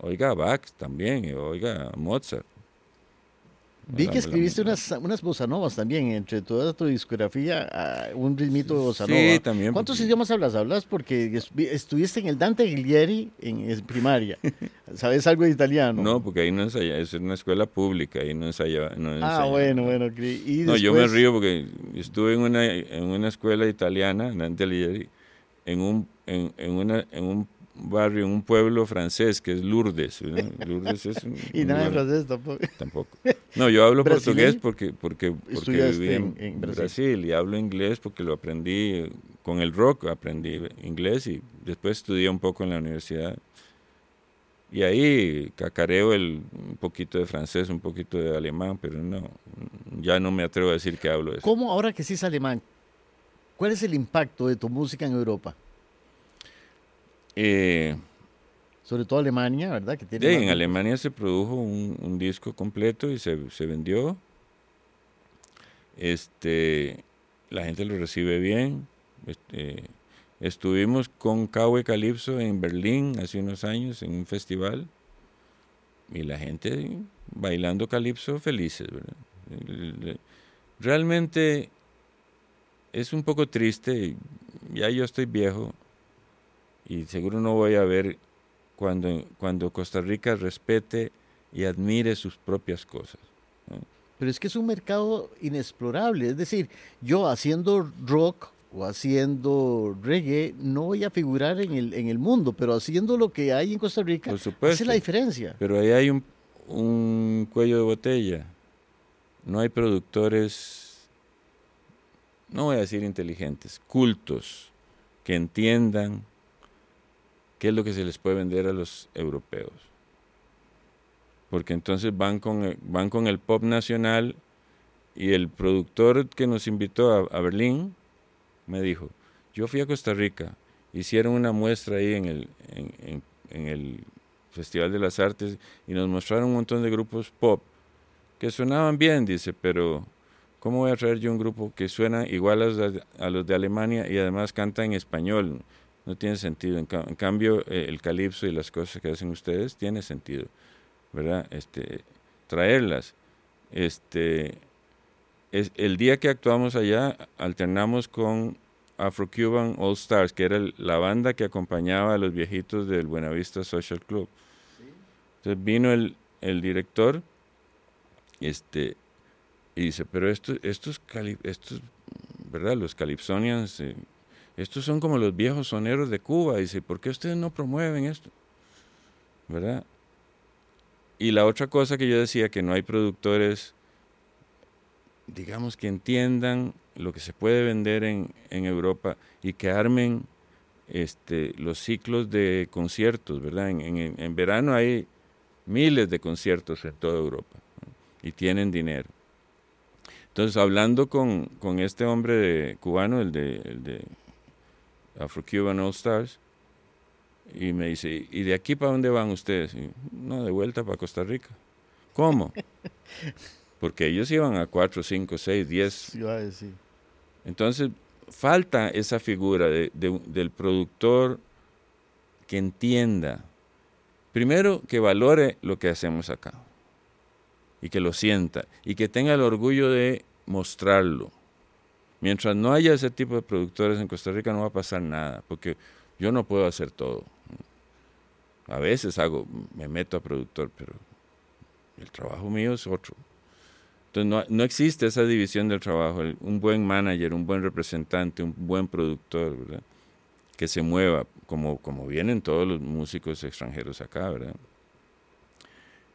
oiga Bach también, oiga Mozart. Vi que escribiste unas, unas bossa novas también, entre toda tu discografía, un ritmito de bossa Sí, también, ¿Cuántos porque- idiomas hablas? Hablas porque estu- estuviste en el Dante Alighieri en, primaria. ¿Sabes algo de italiano? No, porque ahí no ensaya, es una escuela pública, ahí no ensaya. No Ah, bueno, bueno. No, yo me río porque estuve en una, en una escuela italiana, en Dante Alighieri, en un, en, en una, en un barrio, en un pueblo francés que es Lourdes. ¿verdad? Lourdes es un, Y nada de lugar- francés tampoco. tampoco. No, yo hablo portugués porque, porque, porque viví en, en- en Brasil. Brasil. y hablo inglés porque lo aprendí con el rock, aprendí inglés y después estudié un poco en la universidad. Y ahí cacareo el, un poquito de francés, un poquito de alemán, pero no, ya no me atrevo a decir que hablo eso. ¿Cómo, ahora que sí es alemán, cuál es el impacto de tu música en Europa? Eh, Sobre todo Alemania, ¿verdad? Que tiene de- en. Alemania se produjo un, un disco completo y se, se vendió. Este, la gente lo recibe bien. Este, estuvimos con Kawe Calypso en Berlín hace unos años en un festival y la gente bailando Calypso felices. ¿verdad? Realmente es un poco triste. Ya yo estoy viejo y seguro no voy a ver cuando, cuando Costa Rica respete y admire sus propias cosas. Pero es que es un mercado inexplorable. Es decir, yo haciendo rock o haciendo reggae no voy a figurar en el, en el mundo, pero haciendo lo que hay en Costa Rica Por hace supuesto. la diferencia. Pero ahí hay un, un cuello de botella. No hay productores, no voy a decir inteligentes, cultos, que entiendan qué es lo que se les puede vender a los europeos. Porque entonces van con, el- van con el pop nacional y el productor que nos invitó a, Berlín me dijo, yo fui a Costa Rica, hicieron una muestra ahí en el, en, el Festival de las Artes y nos mostraron un montón de grupos pop que sonaban bien, dice, pero ¿cómo voy a traer yo un grupo que suena igual a a los de Alemania y además canta en español? No tiene sentido. En, ca- en cambio, eh, el calipso y las cosas que hacen ustedes tiene sentido, ¿verdad? Este, traerlas. Este, es, el día que actuamos allá, alternamos con Afro-Cuban All Stars, que era la banda que acompañaba a los viejitos del Buenavista Social Club. Entonces vino el, el director este, y dice, pero esto, estos, estos, ¿verdad? Los Calypsonians, eh, estos son como los viejos soneros de Cuba. Dice, ¿por qué ustedes no promueven esto? ¿Verdad? Y la otra cosa que yo decía, que no hay productores, digamos, que entiendan lo que se puede vender en, en Europa y que armen este, los ciclos de conciertos, ¿verdad? En, en- en verano hay miles de conciertos en toda Europa y tienen dinero. Entonces, hablando con, con este hombre de- cubano, el de Afro-Cuban All Stars, y me dice, ¿y de aquí para dónde van ustedes? Y, no, de vuelta para Costa Rica. ¿Cómo? Porque ellos iban a 4, 5, 6, 10 Iba a decir. entonces, falta esa figura de- de- del productor que entienda, primero que valore lo que hacemos acá y que lo sienta y que tenga el orgullo de mostrarlo. Mientras no haya ese tipo de productores en Costa Rica no va a pasar nada, porque yo no puedo hacer todo. A veces hago, me meto a productor, pero el trabajo mío es otro. Entonces no, no existe esa división del trabajo. El- un buen manager, un buen representante, un buen productor, ¿verdad? Que se mueva, como, como vienen todos los músicos extranjeros acá, ¿verdad?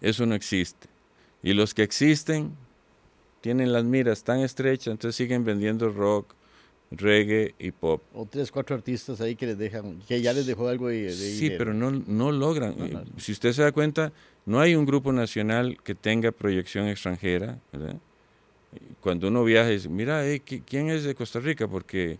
Eso no existe. Y los que existen tienen las miras tan estrechas, entonces siguen vendiendo rock, reggae y pop. O tres, cuatro artistas ahí que les dejan, que ya les dejó algo de, de Sí, dinero. pero no, no logran. No, Eh, no. Si usted se da cuenta, no hay un grupo nacional que tenga proyección extranjera. ¿verdad? Cuando uno viaja, dice, mira, eh, ¿qui- ¿quién es de Costa Rica? Porque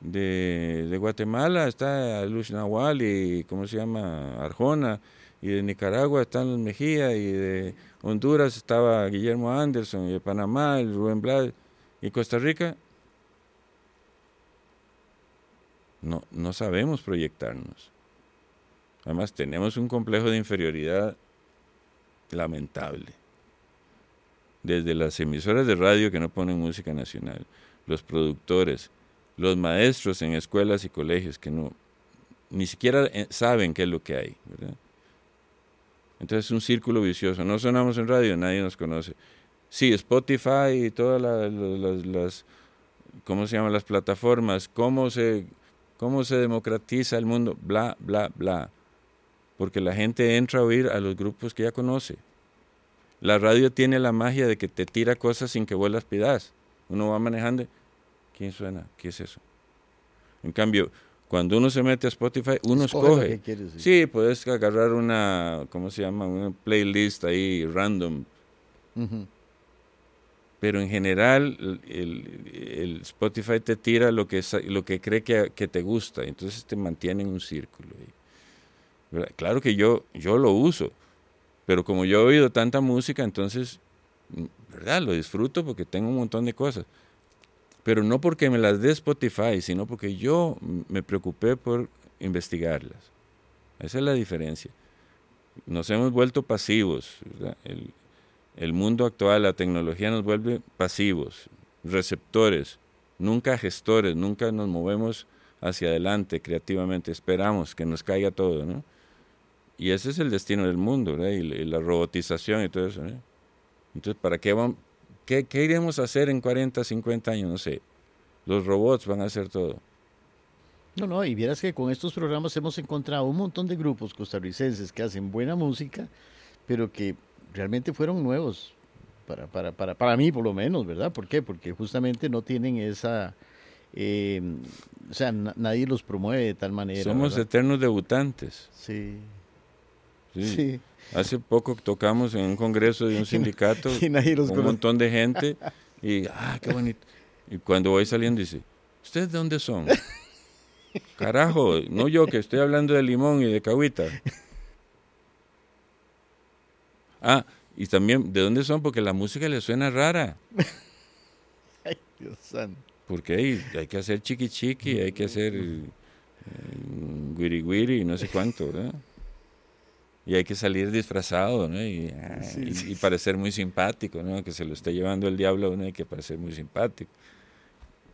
de, de Guatemala está Luz Nahual y, ¿cómo se llama? Arjona. Y de Nicaragua están los Mejía. Y de Honduras estaba Guillermo Anderson. Y de Panamá, el Rubén Blas. Y Costa Rica, no, no sabemos proyectarnos. Además, tenemos un complejo de inferioridad lamentable. Desde las emisoras de radio que no ponen música nacional, los productores, los maestros en escuelas y colegios que no ni siquiera eh, saben qué es lo que hay. ¿verdad? Entonces es un círculo vicioso. No sonamos en radio, nadie nos conoce. Sí, Spotify y todas la- la- las, las, ¿cómo se llaman las plataformas? ¿Cómo se, cómo se democratiza el mundo? Bla, bla, bla. Porque la gente entra a oír a los grupos que ya conoce. La radio tiene la magia de que te tira cosas sin que vos las pidas. Uno va manejando, ¿quién suena? ¿Qué es eso? En cambio, cuando uno se mete a Spotify, uno Escoge lo escoge. que quieres, sí. Sí, puedes agarrar una, ¿cómo se llama? Una playlist ahí random. Ujú. Pero en general, el, Spotify te tira lo que, lo que cree que, que te gusta. Entonces te mantiene en un círculo. Claro que yo, yo lo uso. Pero como yo he oído tanta música, entonces, ¿verdad? Lo disfruto porque tengo un montón de cosas. Pero no porque me las dé Spotify, sino porque yo me preocupé por investigarlas. Esa es la diferencia. Nos hemos vuelto pasivos. El, el mundo actual, la tecnología nos vuelve pasivos, receptores, nunca gestores, nunca nos movemos hacia adelante creativamente, esperamos que nos caiga todo, ¿no? Y ese es el destino del mundo, ¿verdad? Y, y la robotización y todo eso, ¿no? Entonces, ¿para qué vamos? ¿Qué, qué iremos a hacer en 40, 50 años? No sé. Los robots van a hacer todo. No, no, y vieras que con estos programas hemos encontrado un montón de grupos costarricenses que hacen buena música, pero que realmente fueron nuevos, para, para, para, para mí por lo menos, ¿verdad? ¿Por qué? Porque justamente no tienen esa... eh, o sea, na- nadie los promueve de tal manera. Somos ¿verdad? eternos debutantes. Sí, Sí. sí. Hace poco tocamos en un congreso de un sindicato Y nadie los con un montón de gente y, ah, qué bonito. Y cuando voy saliendo dice, ¿ustedes de dónde son? Carajo, no yo que estoy hablando de limón y de cahuita. Ah, y también, ¿de dónde son? Porque la música les suena rara. Ay, Dios santo. Porque hay, hay que hacer chiqui chiqui, hay que hacer, eh, wiri y no sé cuánto, ¿verdad? Y hay que salir disfrazado, ¿no? Y, Sí, y- sí. y parecer muy simpático, ¿no? Que se lo esté llevando el diablo a uno hay que parecer muy simpático.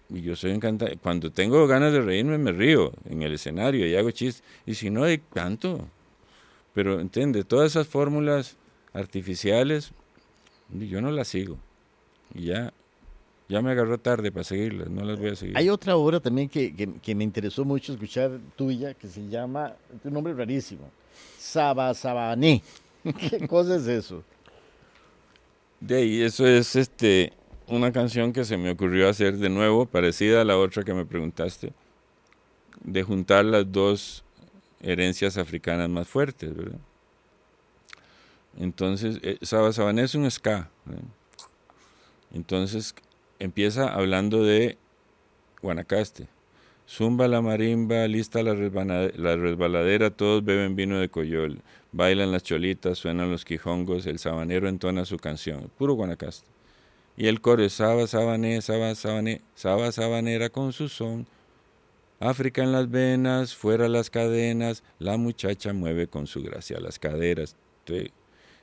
Y yo soy encantado. Cuando tengo ganas de reírme, me río en el escenario y hago chistes. Y si no, canto. Pero, entiende, todas esas fórmulas artificiales, yo no las sigo. Y ya, ya me agarró tarde para seguirlas, no las voy a seguir. Hay otra obra también que, que- que me interesó mucho escuchar tuya, que se llama, un nombre rarísimo, Saba Sabané. ¿Qué cosa es eso? De ahí, eso es este, una canción que se me ocurrió hacer de nuevo, parecida a la otra que me preguntaste, de juntar las dos herencias africanas más fuertes, ¿verdad? Entonces, eh, Saba Sabané es un ska. Entonces, empieza hablando de Guanacaste. Zumba la marimba, lista la, resbaladera, todos beben vino de coyol. Bailan las cholitas, suenan los quijongos, el sabanero entona su canción. Puro Guanacaste. Y el coro es Saba, Sabané, Saba, Sabané, Saba, Sabanera con su son. África en las venas, fuera las cadenas, la muchacha mueve con su gracia las caderas.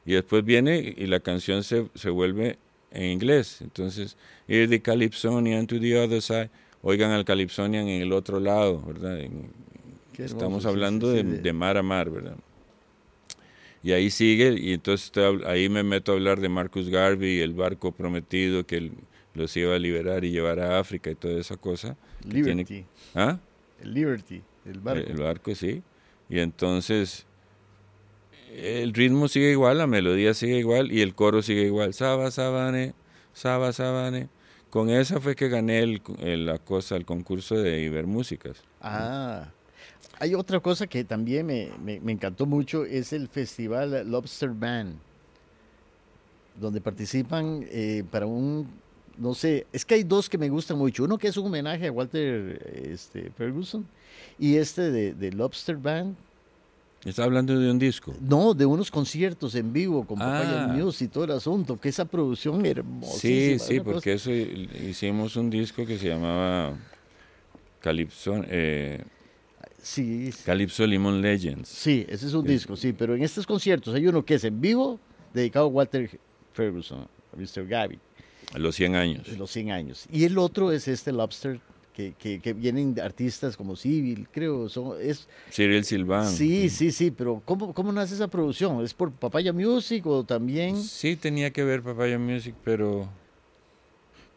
Y después viene y la canción se, se vuelve en inglés. Entonces, Hear the Calypsonian to the other side. Oigan al Calypsonian en el otro lado, ¿verdad? En- estamos sí, hablando sí, de, sí, de mar a mar, ¿verdad? Y ahí sigue, y entonces ahí me meto a hablar de Marcus Garvey, el barco prometido que los iba a liberar y llevar a África y toda esa cosa. que tiene- Liberty, ¿Ah? el Liberty, el barco. El barco, sí. Y entonces el ritmo sigue igual, la melodía sigue igual y el coro sigue igual. Saba, sabane, saba, sabane. Con esa fue que gané el, la cosa, el concurso de Ibermúsicas. Ah, hay otra cosa que también me, me- me encantó mucho, es el festival Lobster Band, donde participan eh, para un, no sé, es que hay dos que me gustan mucho, uno que es un homenaje a Walter este, Ferguson y este de, de Lobster Band, Está hablando de un disco. no, de unos conciertos en vivo con Papaya Ah. Music y todo el asunto, que esa producción Sí, hermosísima. sí, cosa- porque eso hi- hicimos un disco que se llamaba Calypso, eh, Sí, sí. Calypso Lemon Legends. Sí, ese es un Es- disco, sí, pero en estos conciertos hay uno que es en vivo, dedicado a Walter Ferguson, a Mr. Gaby, A los 100 años. de los 100 años. Y el otro es este Lobster, que, que, que vienen artistas como Civil, creo, son, es, Cyril Silvan. sí, sí, sí, pero ¿cómo, ¿cómo nace esa producción? ¿Es por Papaya Music o también? Sí, tenía que ver Papaya Music, pero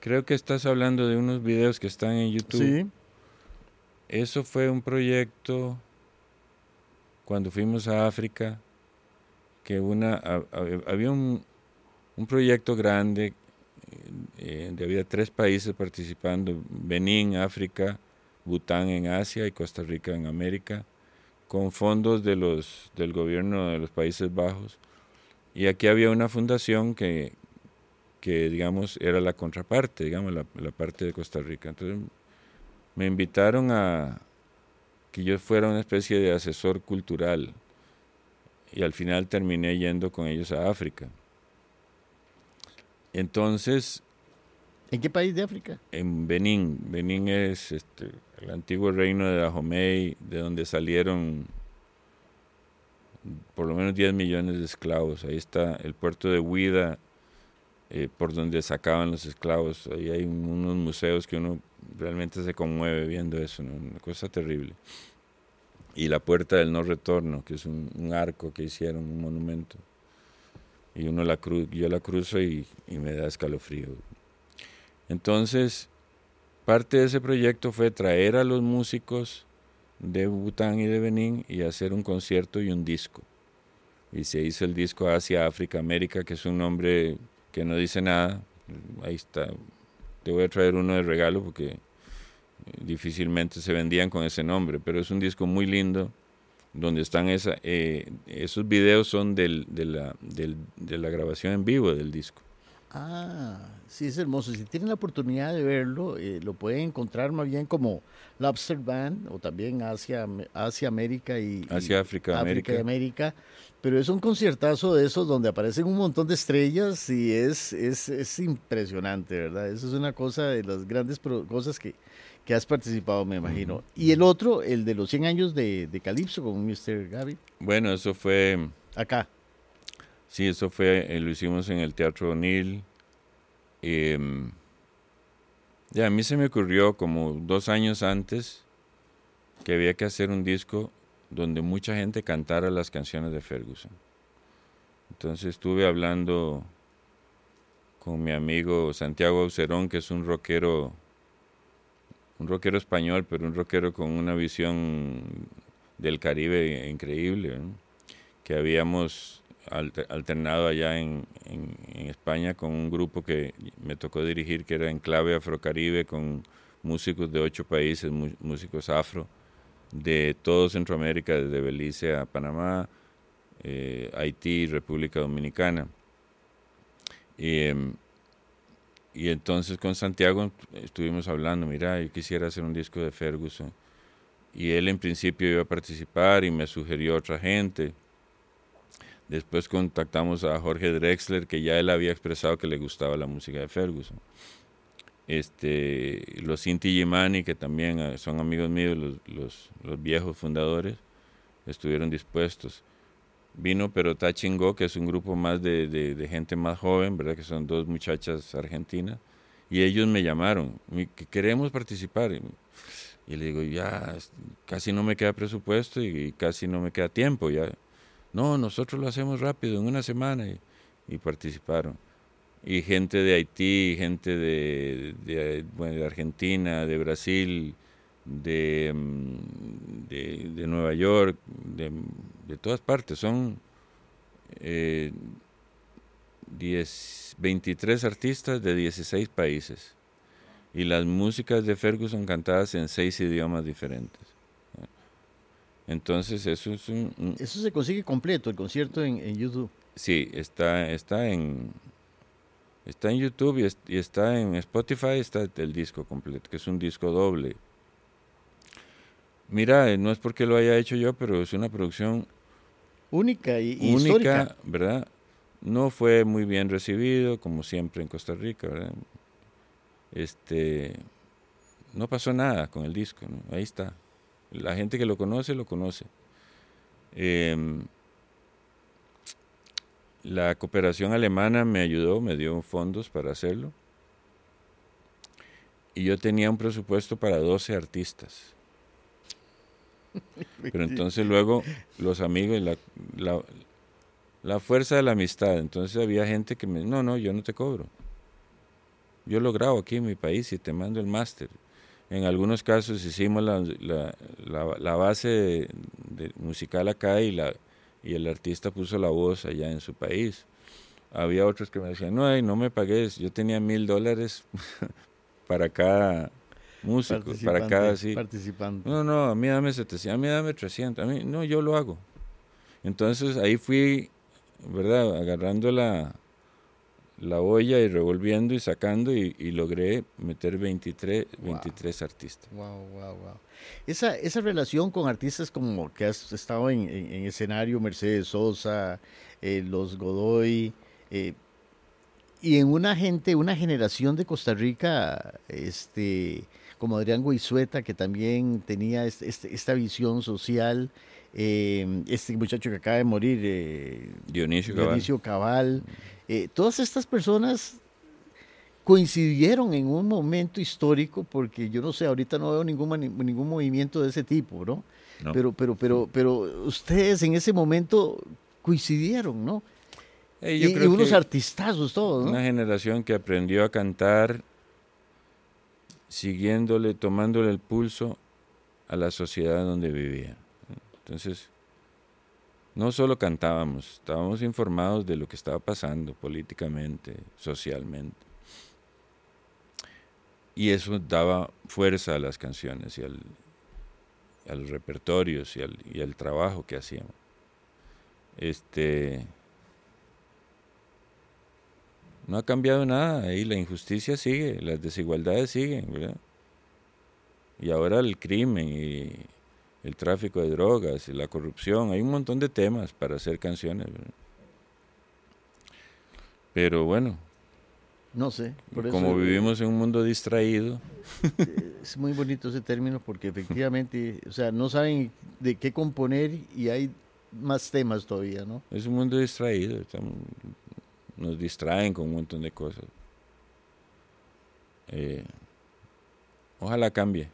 creo que estás hablando de unos videos que están en YouTube. Sí, Eso fue un proyecto cuando fuimos a África, que una ha- ha- había un, un proyecto grande, eh, había tres países participando, Benín, África, Bután en Asia y Costa Rica en América, con fondos de los, del gobierno de los Países Bajos. Y aquí había una fundación que, que digamos, era la contraparte, digamos, la parte de Costa Rica. Entonces me invitaron a que yo fuera una especie de asesor cultural y al final terminé yendo con ellos a África. Entonces, ¿en qué país de África? en Benín, Benín es este, el antiguo reino de Dahomey, de donde salieron por lo menos 10 millones de esclavos. Ahí está el puerto de Huida, eh, por donde sacaban los esclavos. Ahí hay un- unos museos que uno realmente se conmueve viendo eso, ¿no? una cosa terrible. Y la puerta del no retorno, que es un, un arco que hicieron, un monumento. Y uno la cru yo la cruzo y, y me da escalofrío. Entonces, parte de ese proyecto fue traer a los músicos de Bután y de Benín y hacer un concierto y un disco. Y se hizo el disco Asia, África, América, que es un nombre que no dice nada. Ahí está. Te voy a traer uno de regalo porque eh, difícilmente se vendían con ese nombre, pero es un disco muy lindo donde están esa, eh, esos videos son del, de, la, del- de la grabación en vivo del disco. Ah, sí, es hermoso. Si tienen la oportunidad de verlo, eh, lo pueden encontrar más bien como Lobster Band o también Asia, Asia América y, Asia, África, América. y América. Pero es un conciertazo de esos donde aparecen un montón de estrellas y es, es, es impresionante, ¿verdad? Eso es una cosa de las grandes pro- cosas que, que has participado, me imagino. Y el otro, el de los 100 años de, de Calypso con Mr. Gaby, Bueno, eso fue, acá. sí, eso fue, eh, lo hicimos en el Teatro O'Neill. Em, ya, a mí se me ocurrió como dos años antes que había que hacer un disco donde mucha gente cantara las canciones de Ferguson. Entonces estuve hablando con mi amigo Santiago Aucerón, que es un rockero, un rockero español, pero un rockero con una visión del Caribe increíble, que habíamos alter- alternado allá en, España con un grupo que me tocó dirigir, que era Enclave Afrocaribe, con músicos de ocho países, músicos afro, de todo Centroamérica, desde Belice a Panamá, eh, Haití, República Dominicana. Y, em, y entonces con Santiago estuvimos hablando, mira, yo quisiera hacer un disco de Ferguson. Y él en principio iba a participar y me sugirió otra gente. Después contactamos a Jorge Drexler, que ya él había expresado que le gustaba la música de Ferguson. Este, los Inti Gimani, que también eh, son amigos míos, los, los viejos fundadores, estuvieron dispuestos. Vino Perotá Chingó, que es un grupo más de, de- de gente más joven, ¿verdad? Que son dos muchachas argentinas. Y ellos me llamaron, "Mi- que queremos participar. Y, le digo, ya, casi no me queda presupuesto y, casi no me queda tiempo. Ya. No, nosotros lo hacemos rápido, en una semana. Y, y participaron. Y gente de Haití, gente de, de, de Argentina, de Brasil, de, mm, de, de Nueva York, de, de todas partes. Son eh, 10, 23 artistas de 16 países. Y las músicas de Ferguson cantadas en seis idiomas diferentes. Entonces, eso es un, un- Eso se consigue completo, el concierto en, en YouTube. Sí, está, está en está en YouTube y, es- y está en Spotify, está el disco completo, que es un disco doble. Mira, eh, no es porque lo haya hecho yo, pero es una producción Única y, única, histórica. ¿verdad? No fue muy bien recibido, como siempre en Costa Rica, ¿verdad? Este, no pasó nada con el disco, ¿no? Ahí está. La gente que lo conoce, lo conoce. Em, la cooperación alemana me ayudó, me dio fondos para hacerlo. Y yo tenía un presupuesto para 12 artistas. Pero entonces luego los amigos, la, la, fuerza de la amistad, entonces había gente que me, no, no, yo no te cobro. Yo lo grabo aquí en mi país y te mando el máster. En algunos casos hicimos la, la, base de- musical acá y, la, y el artista puso la voz allá en su país. Había otros que me decían, no, ay, no me pagues, yo tenía mil dólares para cada músico, para cada, sí. participante. No, no, a mí dame 700, a mí dame 300, a mí, no, yo lo hago. Entonces ahí fui, ¿verdad? Agarrando la, la olla y revolviendo y sacando y, y logré meter 23, 23 artistas. Wow, wow, wow. Esa, esa relación con artistas como que has estado en, en- en escenario, Mercedes Sosa, eh, los Godoy, eh, y en una gente, una generación de Costa Rica, este, como Adrián Goizueta, que también tenía este- este- esta visión social, eh, este muchacho que acaba de morir, eh, Dionisio Cabal. Dionisio Cabal, eh, todas estas personas coincidieron en un momento histórico, porque yo no sé, ahorita no veo ningún, ningún movimiento de ese tipo, ¿no? No. Pero, pero, pero, pero ustedes en ese momento coincidieron, ¿no? Eh, Y, yo y creo unos que artistazos todos, ¿no? una generación que aprendió a cantar siguiéndole, tomándole el pulso a la sociedad donde vivía. Entonces, no solo cantábamos, estábamos informados de lo que estaba pasando políticamente, socialmente. Y eso daba fuerza a las canciones y al, a los repertorios y al, y al trabajo que hacíamos. Este, no ha cambiado nada, ahí la injusticia sigue, las desigualdades siguen, ¿verdad? Y ahora el crimen y el tráfico de drogas y la corrupción, hay un montón de temas para hacer canciones. ¿verdad? Pero bueno, No sé. Por Como vivimos en un mundo distraído, Es muy bonito ese término porque efectivamente, o sea, no saben de qué componer y hay más temas todavía, ¿no? es un mundo distraído. estamos- nos distraen con un montón de cosas. Eh, ojalá cambie.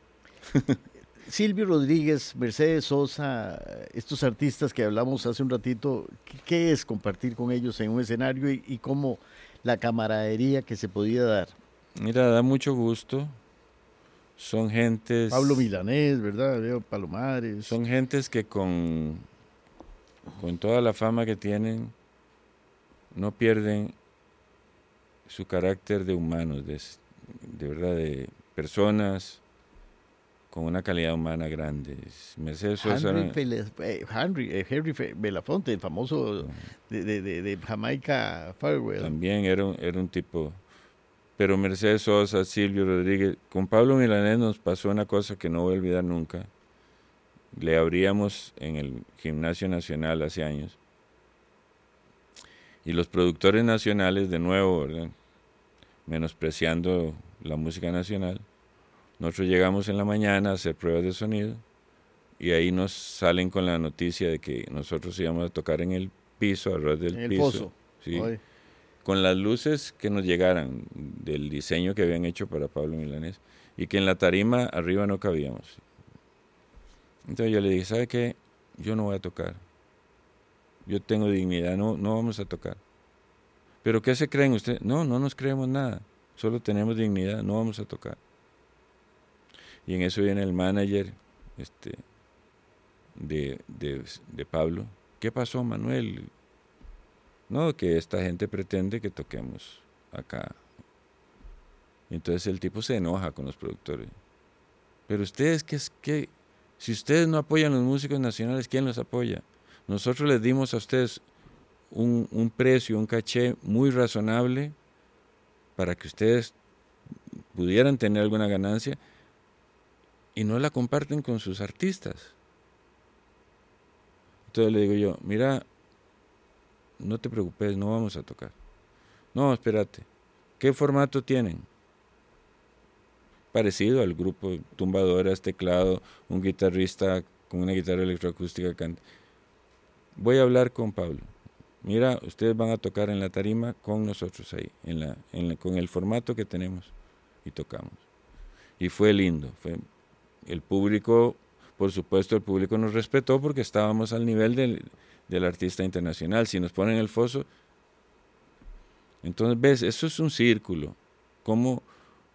Silvio Rodríguez, Mercedes Sosa, estos artistas que hablamos hace un ratito, ¿qué, es compartir con ellos en un escenario y, y cómo la camaradería que se podía dar? Mira, da mucho gusto. Son gentes. Pablo Milanés, ¿verdad? Veo Palomares. Son gentes que con, con toda la fama que tienen, no pierden su carácter de humanos, de, de verdad, de personas con una calidad humana grande. Mercedes Sosa Henry, Pele- eh, Henry, eh, Henry Belafonte, el famoso de, de- de- de Jamaica Farewell. también era un, era un tipo. Pero Mercedes Sosa, Silvio Rodríguez, con Pablo Milanés nos pasó una cosa que no voy a olvidar nunca. Le abríamos en el Gimnasio Nacional hace años. Y los productores nacionales, de nuevo, ¿verdad? menospreciando la música nacional, nosotros llegamos en la mañana a hacer pruebas de sonido y ahí nos salen con la noticia de que nosotros íbamos a tocar en el piso, alrededor del en el piso. pozo. Sí, con las luces que nos llegaran del diseño que habían hecho para Pablo Milanés y que en la tarima arriba no cabíamos. Entonces yo le dije, ¿sabe qué? Yo no voy a tocar. Yo tengo dignidad, no, no vamos a tocar. ¿Pero qué se creen ustedes? No, no nos creemos nada. Solo tenemos dignidad, no vamos a tocar. Y en eso viene el manager este, de, de, de Pablo. ¿Qué pasó, Manuel? No, que esta gente pretende que toquemos acá. Entonces el tipo se enoja con los productores. Pero ustedes, ¿qué es que Si ustedes no apoyan a los músicos nacionales, ¿quién los apoya? Nosotros les dimos a ustedes un, un precio, un caché muy razonable para que ustedes pudieran tener alguna ganancia y no la comparten con sus artistas. Entonces le digo yo, mira, no te preocupes, no vamos a tocar. No, espérate, ¿qué formato tienen? Parecido al grupo tumbadoras, teclado, un guitarrista con una guitarra electroacústica canta. Voy a hablar con Pablo. Mira, ustedes van a tocar en la tarima con nosotros ahí, en la, en la- con el formato que tenemos y tocamos. Y fue lindo, fue el público, por supuesto, el público nos respetó porque estábamos al nivel del, artista internacional. Si nos ponen el foso, entonces ves, eso es un círculo. ¿Cómo,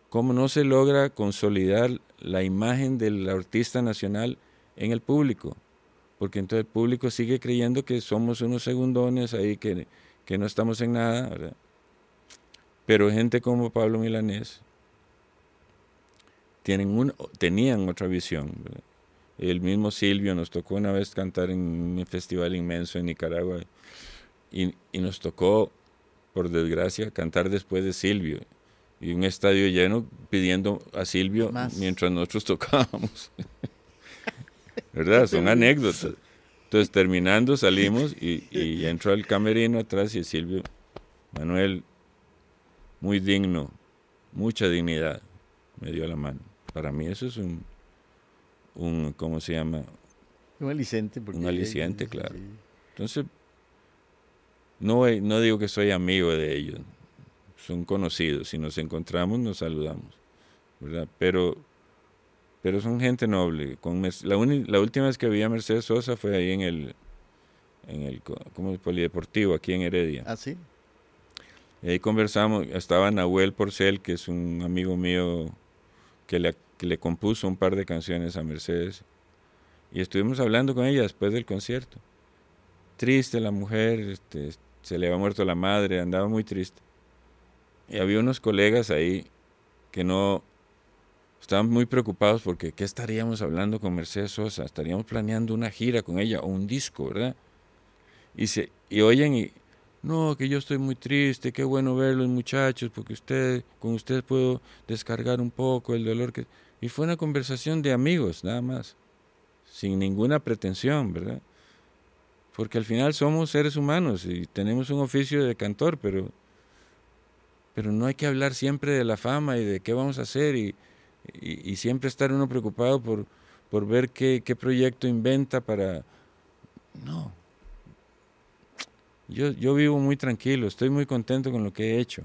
cómo no se logra consolidar la imagen del artista nacional en el público? Porque entonces el público sigue creyendo que somos unos segundones ahí, que, que no estamos en nada, ¿verdad? Pero gente como Pablo Milanés tienen un, tenían otra visión. ¿verdad? El mismo Silvio nos tocó una vez cantar en un festival inmenso en Nicaragua y, y nos tocó, por desgracia, cantar después de Silvio. Y un estadio lleno pidiendo a Silvio Más. mientras nosotros tocábamos. ¿Verdad? Son anécdotas. Entonces, terminando, salimos y, y entró al camerino atrás y Silvio, Manuel, muy digno, mucha dignidad, me dio la mano. Para mí eso es un, un ¿cómo se llama? Un aliciente. porque- Un aliciente, claro. sí. Entonces, no, no digo que soy amigo de ellos, son conocidos. Si nos encontramos, nos saludamos, ¿verdad? Pero, pero son gente noble. Con la, última vez que vi a Mercedes Sosa fue ahí en el, en el co- ¿cómo es? polideportivo, aquí en Heredia. Ah, sí. Y ahí conversamos, estaba Nahuel Porcel, que es un amigo mío que le, que le compuso un par de canciones a Mercedes. Y estuvimos hablando con ella después del concierto. Triste la mujer, este, se le había muerto la madre, andaba muy triste. Y había unos colegas ahí que no estaban muy preocupados porque ¿qué estaríamos hablando con Mercedes Sosa? Estaríamos planeando una gira con ella o un disco, ¿verdad? Y, se, y oyen y, no, que yo estoy muy triste, qué bueno verlos muchachos, porque usted, con ustedes puedo descargar un poco el dolor que... Y fue una conversación de amigos, nada más, sin ninguna pretensión, ¿verdad? Porque al final somos seres humanos y tenemos un oficio de cantor, pero, pero no hay que hablar siempre de la fama y de qué vamos a hacer y, y- siempre estar uno preocupado por, por ver qué, qué proyecto inventa para... No. Yo, yo vivo muy tranquilo, estoy muy contento con lo que he hecho.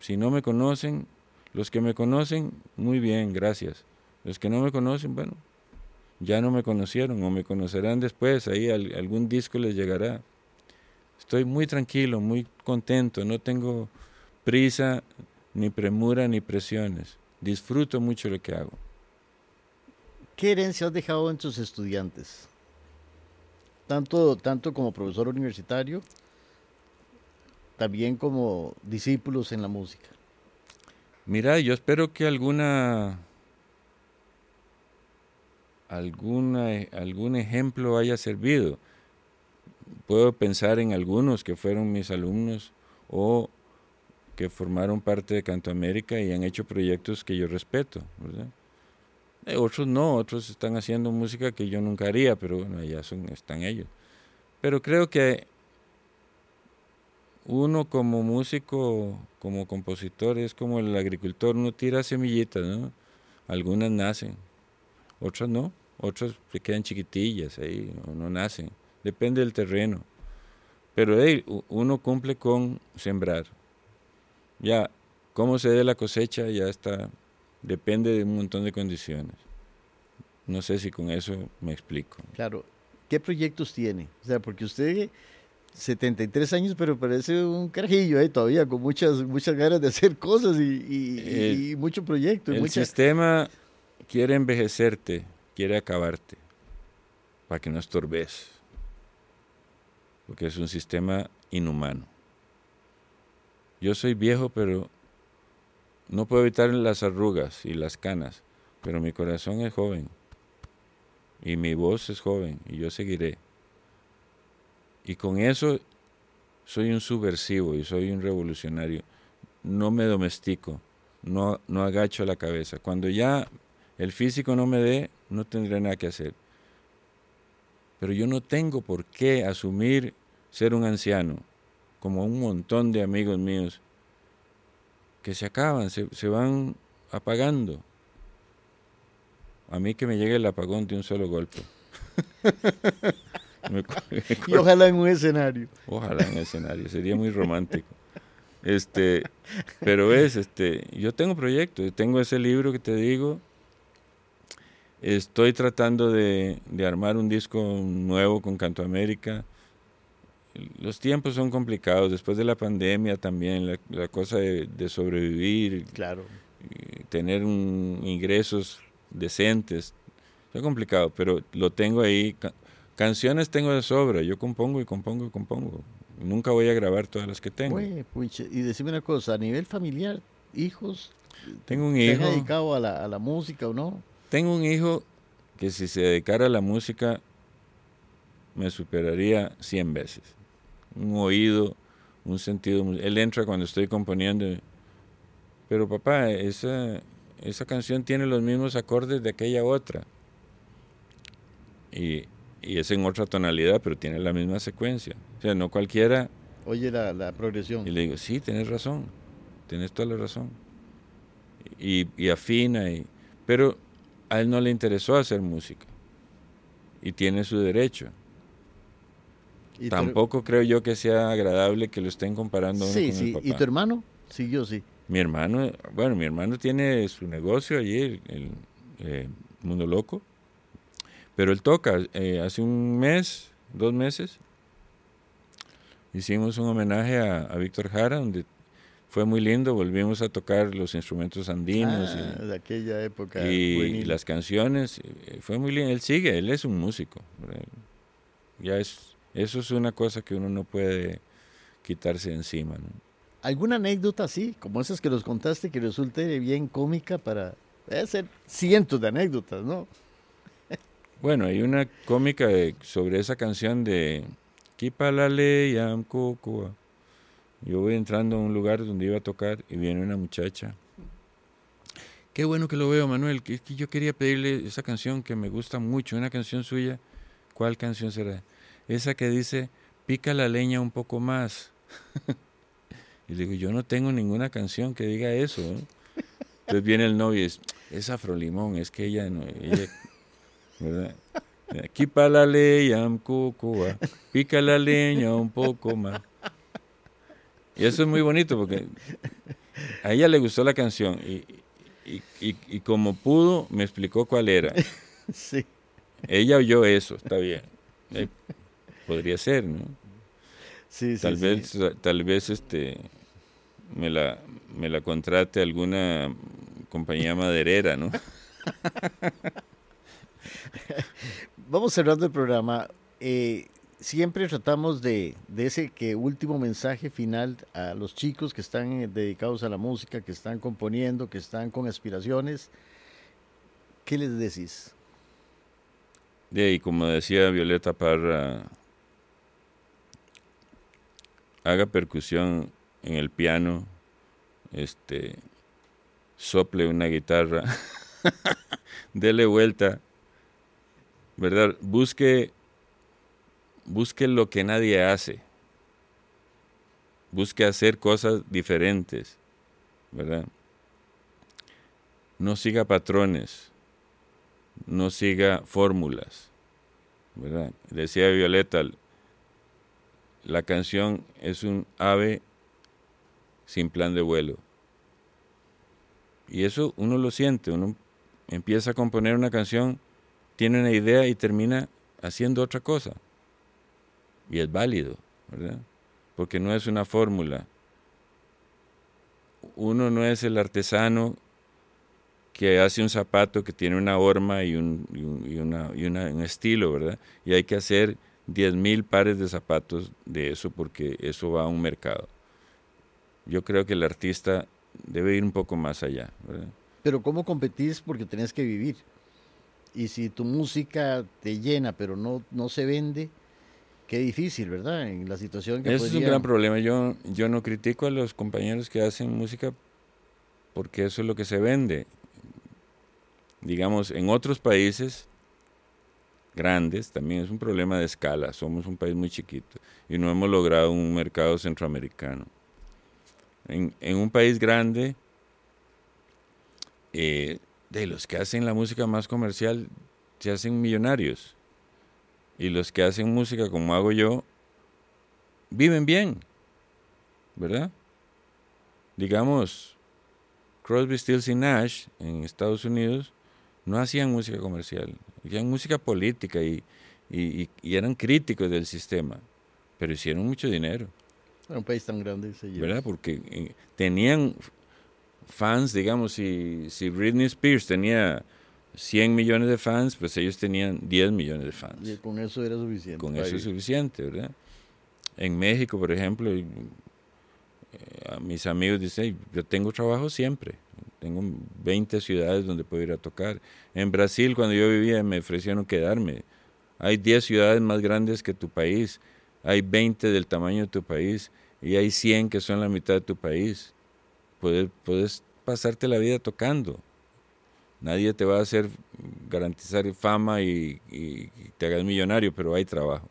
Si no me conocen, los que me conocen, muy bien, gracias. Los que no me conocen, bueno, ya no me conocieron o me conocerán después, ahí al- algún disco les llegará. Estoy muy tranquilo, muy contento, no tengo prisa, ni premura, ni presiones. Disfruto mucho lo que hago. ¿Qué herencia has dejado en tus estudiantes? Tanto, tanto como profesor universitario, también como discípulos en la música. Mira, yo espero que alguna alguna algún ejemplo haya servido. Puedo pensar en algunos que fueron mis alumnos o que formaron parte de Canto América y han hecho proyectos que yo respeto, ¿verdad? Eh, otros no, otros están haciendo música que yo nunca haría, pero bueno, allá son, están ellos. Pero creo que uno como músico, como compositor, es como el agricultor, uno tira semillitas, ¿no? Algunas nacen, otras no, otras se quedan chiquitillas ahí, o no nacen, depende del terreno. Pero hey, uno cumple con sembrar. Ya, cómo se dé la cosecha ya está, depende de un montón de condiciones. No sé si con eso me explico. Claro, ¿qué proyectos tiene? O sea, porque usted 73 años, pero parece un carajillo ¿eh? todavía, con muchas, muchas ganas de hacer cosas y, y- El- y mucho proyecto. y El mucha- sistema quiere envejecerte, quiere acabarte, para que no estorbes. Porque es un sistema inhumano. Yo soy viejo, pero no puedo evitar las arrugas y las canas, pero mi corazón es joven. Y mi voz es joven, y yo seguiré. Y con eso soy un subversivo y soy un revolucionario. No me domestico, no, no agacho la cabeza. Cuando ya el físico no me dé, no tendré nada que hacer. Pero yo no tengo por qué asumir ser un anciano, como un montón de amigos míos que se acaban, se, se van apagando. A mí que me llegue el apagón de un solo golpe. Me cu- me Y ojalá en un escenario. Ojalá en el escenario, sería muy romántico. Este, pero es, este, yo tengo proyectos, tengo ese libro que te digo. Estoy tratando de, de armar un disco nuevo con Canto América. Los tiempos son complicados, después de la pandemia también, la, la cosa de, de sobrevivir, Claro. y tener un- ingresos decentes. Es complicado, pero lo tengo ahí. Ca- canciones tengo de sobra. Yo compongo y compongo y compongo. Nunca voy a grabar todas las que tengo. Güey, pucha, y decime una cosa, a nivel familiar, hijos, tengo un ¿se han hijo. dedicado a la, a la música o no? Tengo un hijo que si se dedicara a la música me superaría 100 veces. Un oído, un sentido. Él entra cuando estoy componiendo. Pero papá, esa, esa canción tiene los mismos acordes de aquella otra. Y, y es en otra tonalidad, pero tiene la misma secuencia. O sea, no cualquiera. Oye la, la progresión. Y le digo, sí, tienes razón, tienes toda la razón. Y, y afina, y, pero a él no le interesó hacer música. Y tiene su derecho. Y Tampoco creo yo que sea agradable que lo estén comparando uno Sí, con sí. el papá. ¿Y tu hermano? Sí, yo sí. Mi hermano, bueno, mi hermano tiene su negocio allí, el, el, eh, Mundo Loco, pero él toca. eh, hace un mes, dos meses, hicimos un homenaje a, a Víctor Jara, donde fue muy lindo, volvimos a tocar los instrumentos andinos Ah, de aquella época. y, y las canciones, eh, fue muy lindo. Él sigue, él es un músico. Ya es, eso es una cosa que uno no puede quitarse de encima. ¿no? ¿Alguna anécdota así, como esas que nos contaste, que resulte bien cómica para... Debe ser cientos de anécdotas, ¿no? Bueno, hay una cómica de- sobre esa canción de Kipalale Yam Cocoa. Yo voy entrando a un lugar donde iba a tocar y viene una muchacha. Qué bueno que lo veo, Manuel. que yo quería pedirle esa canción que me gusta mucho, una canción suya. ¿Cuál canción será? Esa que dice, pica la leña un poco más. Y le digo, yo no tengo ninguna canción que diga eso. ¿no? Entonces viene el novio y es, es Afrolimón, es que ella no, ella, ¿verdad? Aquí para la ley, cucua, pica la leña un poco más. Y eso es muy bonito porque a ella le gustó la canción y, y, y- y como pudo me explicó cuál era. Sí. Ella oyó eso, está bien. Podría ser, ¿no? Sí, sí, Tal sí. vez, tal vez este me la, me la contrate alguna compañía maderera, ¿no? Vamos cerrando el programa. Eh, siempre tratamos de, de ese que último mensaje final a los chicos que están eh, dedicados a la música, que están componiendo, que están con aspiraciones. ¿Qué les decís? De ahí, como decía Violeta Parra, haga percusión en el piano, este, sople una guitarra, dele vuelta, ¿verdad? Busque, busque lo que nadie hace, busque hacer cosas diferentes, ¿verdad? No siga patrones, no siga fórmulas, ¿verdad? Decía Violeta, la canción es un ave sin plan de vuelo. Y eso uno lo siente, uno empieza a componer una canción, tiene una idea y termina haciendo otra cosa. Y es válido, ¿verdad? Porque no es una fórmula. Uno no es el artesano que hace un zapato que tiene una horma y un, y un, y una, y una- un estilo, ¿verdad? Y hay que hacer 10.000 pares de zapatos de eso porque eso va a un mercado. Yo creo que el artista debe ir un poco más allá, ¿verdad? Pero ¿cómo competís? Porque tenés que vivir. Y si tu música te llena, pero no, no se vende, qué difícil, ¿verdad? En la situación que Ese es un podría- gran problema. Yo, yo no critico a los compañeros que hacen música porque eso es lo que se vende. Digamos, en otros países grandes también es un problema de escala. Somos un país muy chiquito y no hemos logrado un mercado centroamericano. En, en un país grande, eh, de los que hacen la música más comercial se hacen millonarios. Y los que hacen música como hago yo, viven bien, ¿verdad? Digamos, Crosby, Stills y Nash en Estados Unidos no hacían música comercial, hacían música política y, y- eran críticos del sistema, pero hicieron mucho dinero, Un país tan grande. se. ¿verdad? Porque eh, tenían fans, digamos, si, si Britney Spears tenía 100 millones de fans, pues ellos tenían 10 millones de fans Y con eso era suficiente. con eso es suficiente, ¿verdad? En México, por ejemplo, a mis amigos dicen, "Hey, yo tengo trabajo siempre, tengo 20 ciudades donde puedo ir a tocar. En Brasil, cuando yo vivía, me ofrecieron quedarme. Hay 10 ciudades más grandes que tu país, hay 20 del tamaño de tu país y hay 100 que son la mitad de tu país. Puedes, puedes pasarte la vida tocando. Nadie te va a hacer garantizar fama y, y- y te hagas millonario, pero hay trabajo.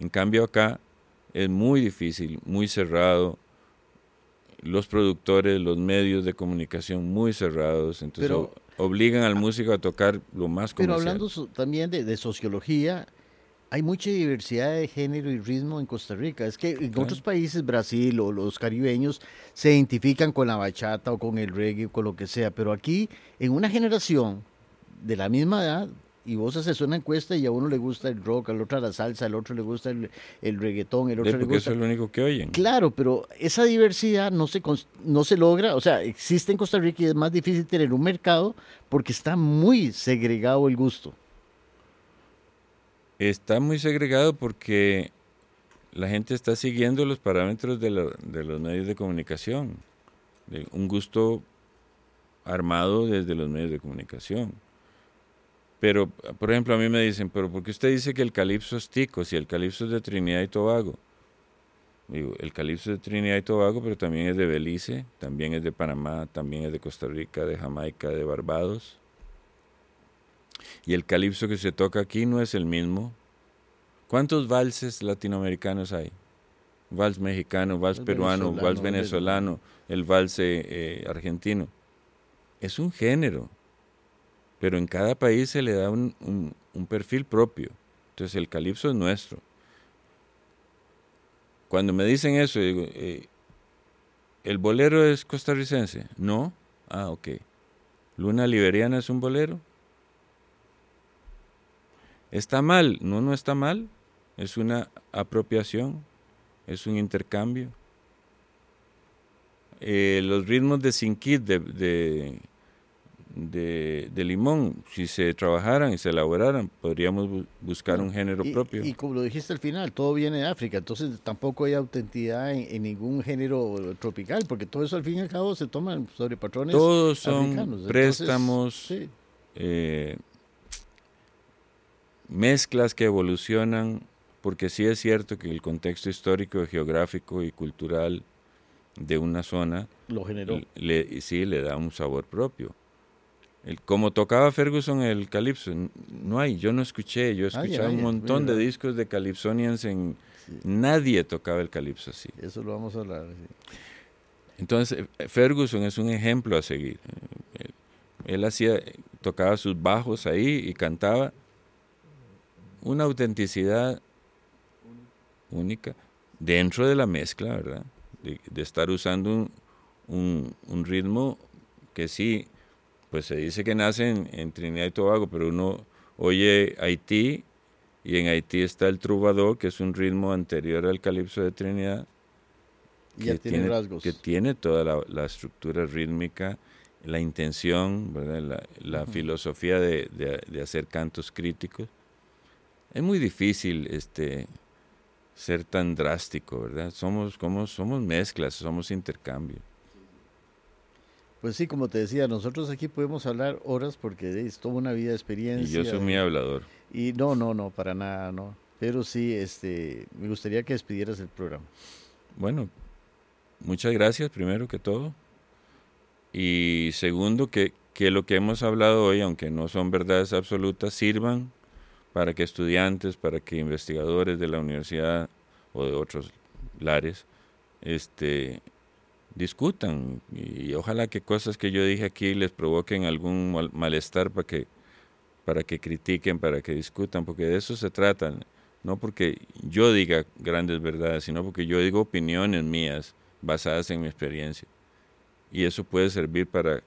En cambio acá es muy difícil, muy cerrado. Los productores, los medios de comunicación muy cerrados, entonces Pero- obligan al músico a tocar lo más Pero comercial. hablando so- también de, de sociología, hay mucha diversidad de género y ritmo en Costa Rica. Es que en Claro. otros países, Brasil o los caribeños, se identifican con la bachata o con el reggae o con lo que sea. Pero aquí, en una generación de la misma edad, y vos haces una encuesta y a uno le gusta el rock, al otro la salsa, al otro le gusta el, el reggaetón, el Sí, otro le porque gusta... eso es lo único que oyen. Claro, pero esa diversidad no se, no se logra, o sea, existe en Costa Rica y es más difícil tener un mercado porque está muy segregado el gusto. Está muy segregado porque la gente está siguiendo los parámetros de, la- de los medios de comunicación. de un gusto armado desde los medios de comunicación. Pero, por ejemplo, a mí me dicen, pero ¿por qué usted dice que el calipso es tico si el calipso es de Trinidad y Tobago? Digo, el calipso es de Trinidad y Tobago, pero también es de Belice, también es de Panamá, también es de Costa Rica, de Jamaica, de Barbados. Y el calipso que se toca aquí no es el mismo. ¿Cuántos valses latinoamericanos hay? vals mexicano, vals El peruano, vals venezolano, venezolano, el vals eh, argentino. Es un género, pero en cada país se le da un, un- perfil propio. Entonces el calipso es nuestro. Cuando me dicen eso, digo, eh, ¿el bolero es costarricense? No. Ah, ok. ¿Luna Liberiana es un bolero? ¿Está mal? No, no está mal. Es una apropiación, es un intercambio. Eh, los ritmos de Sinquit, de, de, de- de limón, si se trabajaran y se elaboraran, podríamos bu- buscar un género Y, propio. y como lo dijiste al final, todo viene de África, entonces tampoco hay autenticidad en, en ningún género tropical, porque todo eso al fin y al cabo se toman sobre patrones Todos son africanos. Entonces, préstamos, sí, eh, mezclas que evolucionan, porque sí es cierto que el contexto histórico, geográfico y cultural de una zona lo generó. le, sí le da un sabor propio. El, como tocaba Ferguson el calipso, no hay, yo no escuché, yo escuchado un montón de discos de calypsonians en Sí. nadie tocaba el calipso así. Eso lo vamos a hablar. sí. Entonces, eh, Ferguson es un ejemplo a seguir. Eh, Él, él hacía, tocaba sus bajos ahí y cantaba una autenticidad única dentro de la mezcla, ¿verdad? De, de estar usando un, un- un ritmo que sí, pues se dice que nace en, en Trinidad y Tobago, pero uno oye Haití y en Haití está el trubador, que es un ritmo anterior al calipso de Trinidad Y ya tiene, rasgos. que tiene toda la, la estructura rítmica, la intención, ¿verdad? la, la filosofía de, de- de hacer cantos críticos. Es muy difícil este, ser tan drástico, ¿verdad? Somos, como, somos mezclas, somos intercambio. Pues sí, como te decía, nosotros aquí podemos hablar horas porque es toda una vida de Y experiencia. yo soy muy hablador. Y no, no, no, para nada, no. Pero sí, este, me gustaría que despidieras el programa. Bueno, muchas gracias primero que todo. Y segundo, que, que lo que hemos hablado hoy, aunque no son verdades absolutas, sirvan para que estudiantes, para que investigadores de la universidad o de otros lares este, discutan. Y ojalá que cosas que yo dije aquí les provoquen algún mal- malestar para que, para que critiquen, para que discutan, porque de eso se trata. No porque yo diga grandes verdades, sino porque yo digo opiniones mías basadas en mi experiencia. Y eso puede servir para,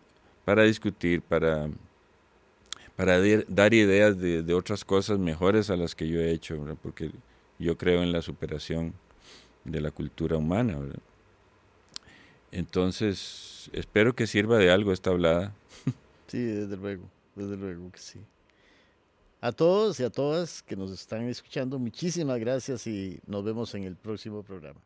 para discutir, para, para dar ideas de, otras cosas mejores a las que yo he hecho, porque yo creo en la superación de la cultura humana. Entonces, espero que sirva de algo esta hablada. Sí, desde luego, desde luego que sí. A todos y a todas que nos están escuchando, muchísimas gracias y nos vemos en el próximo programa.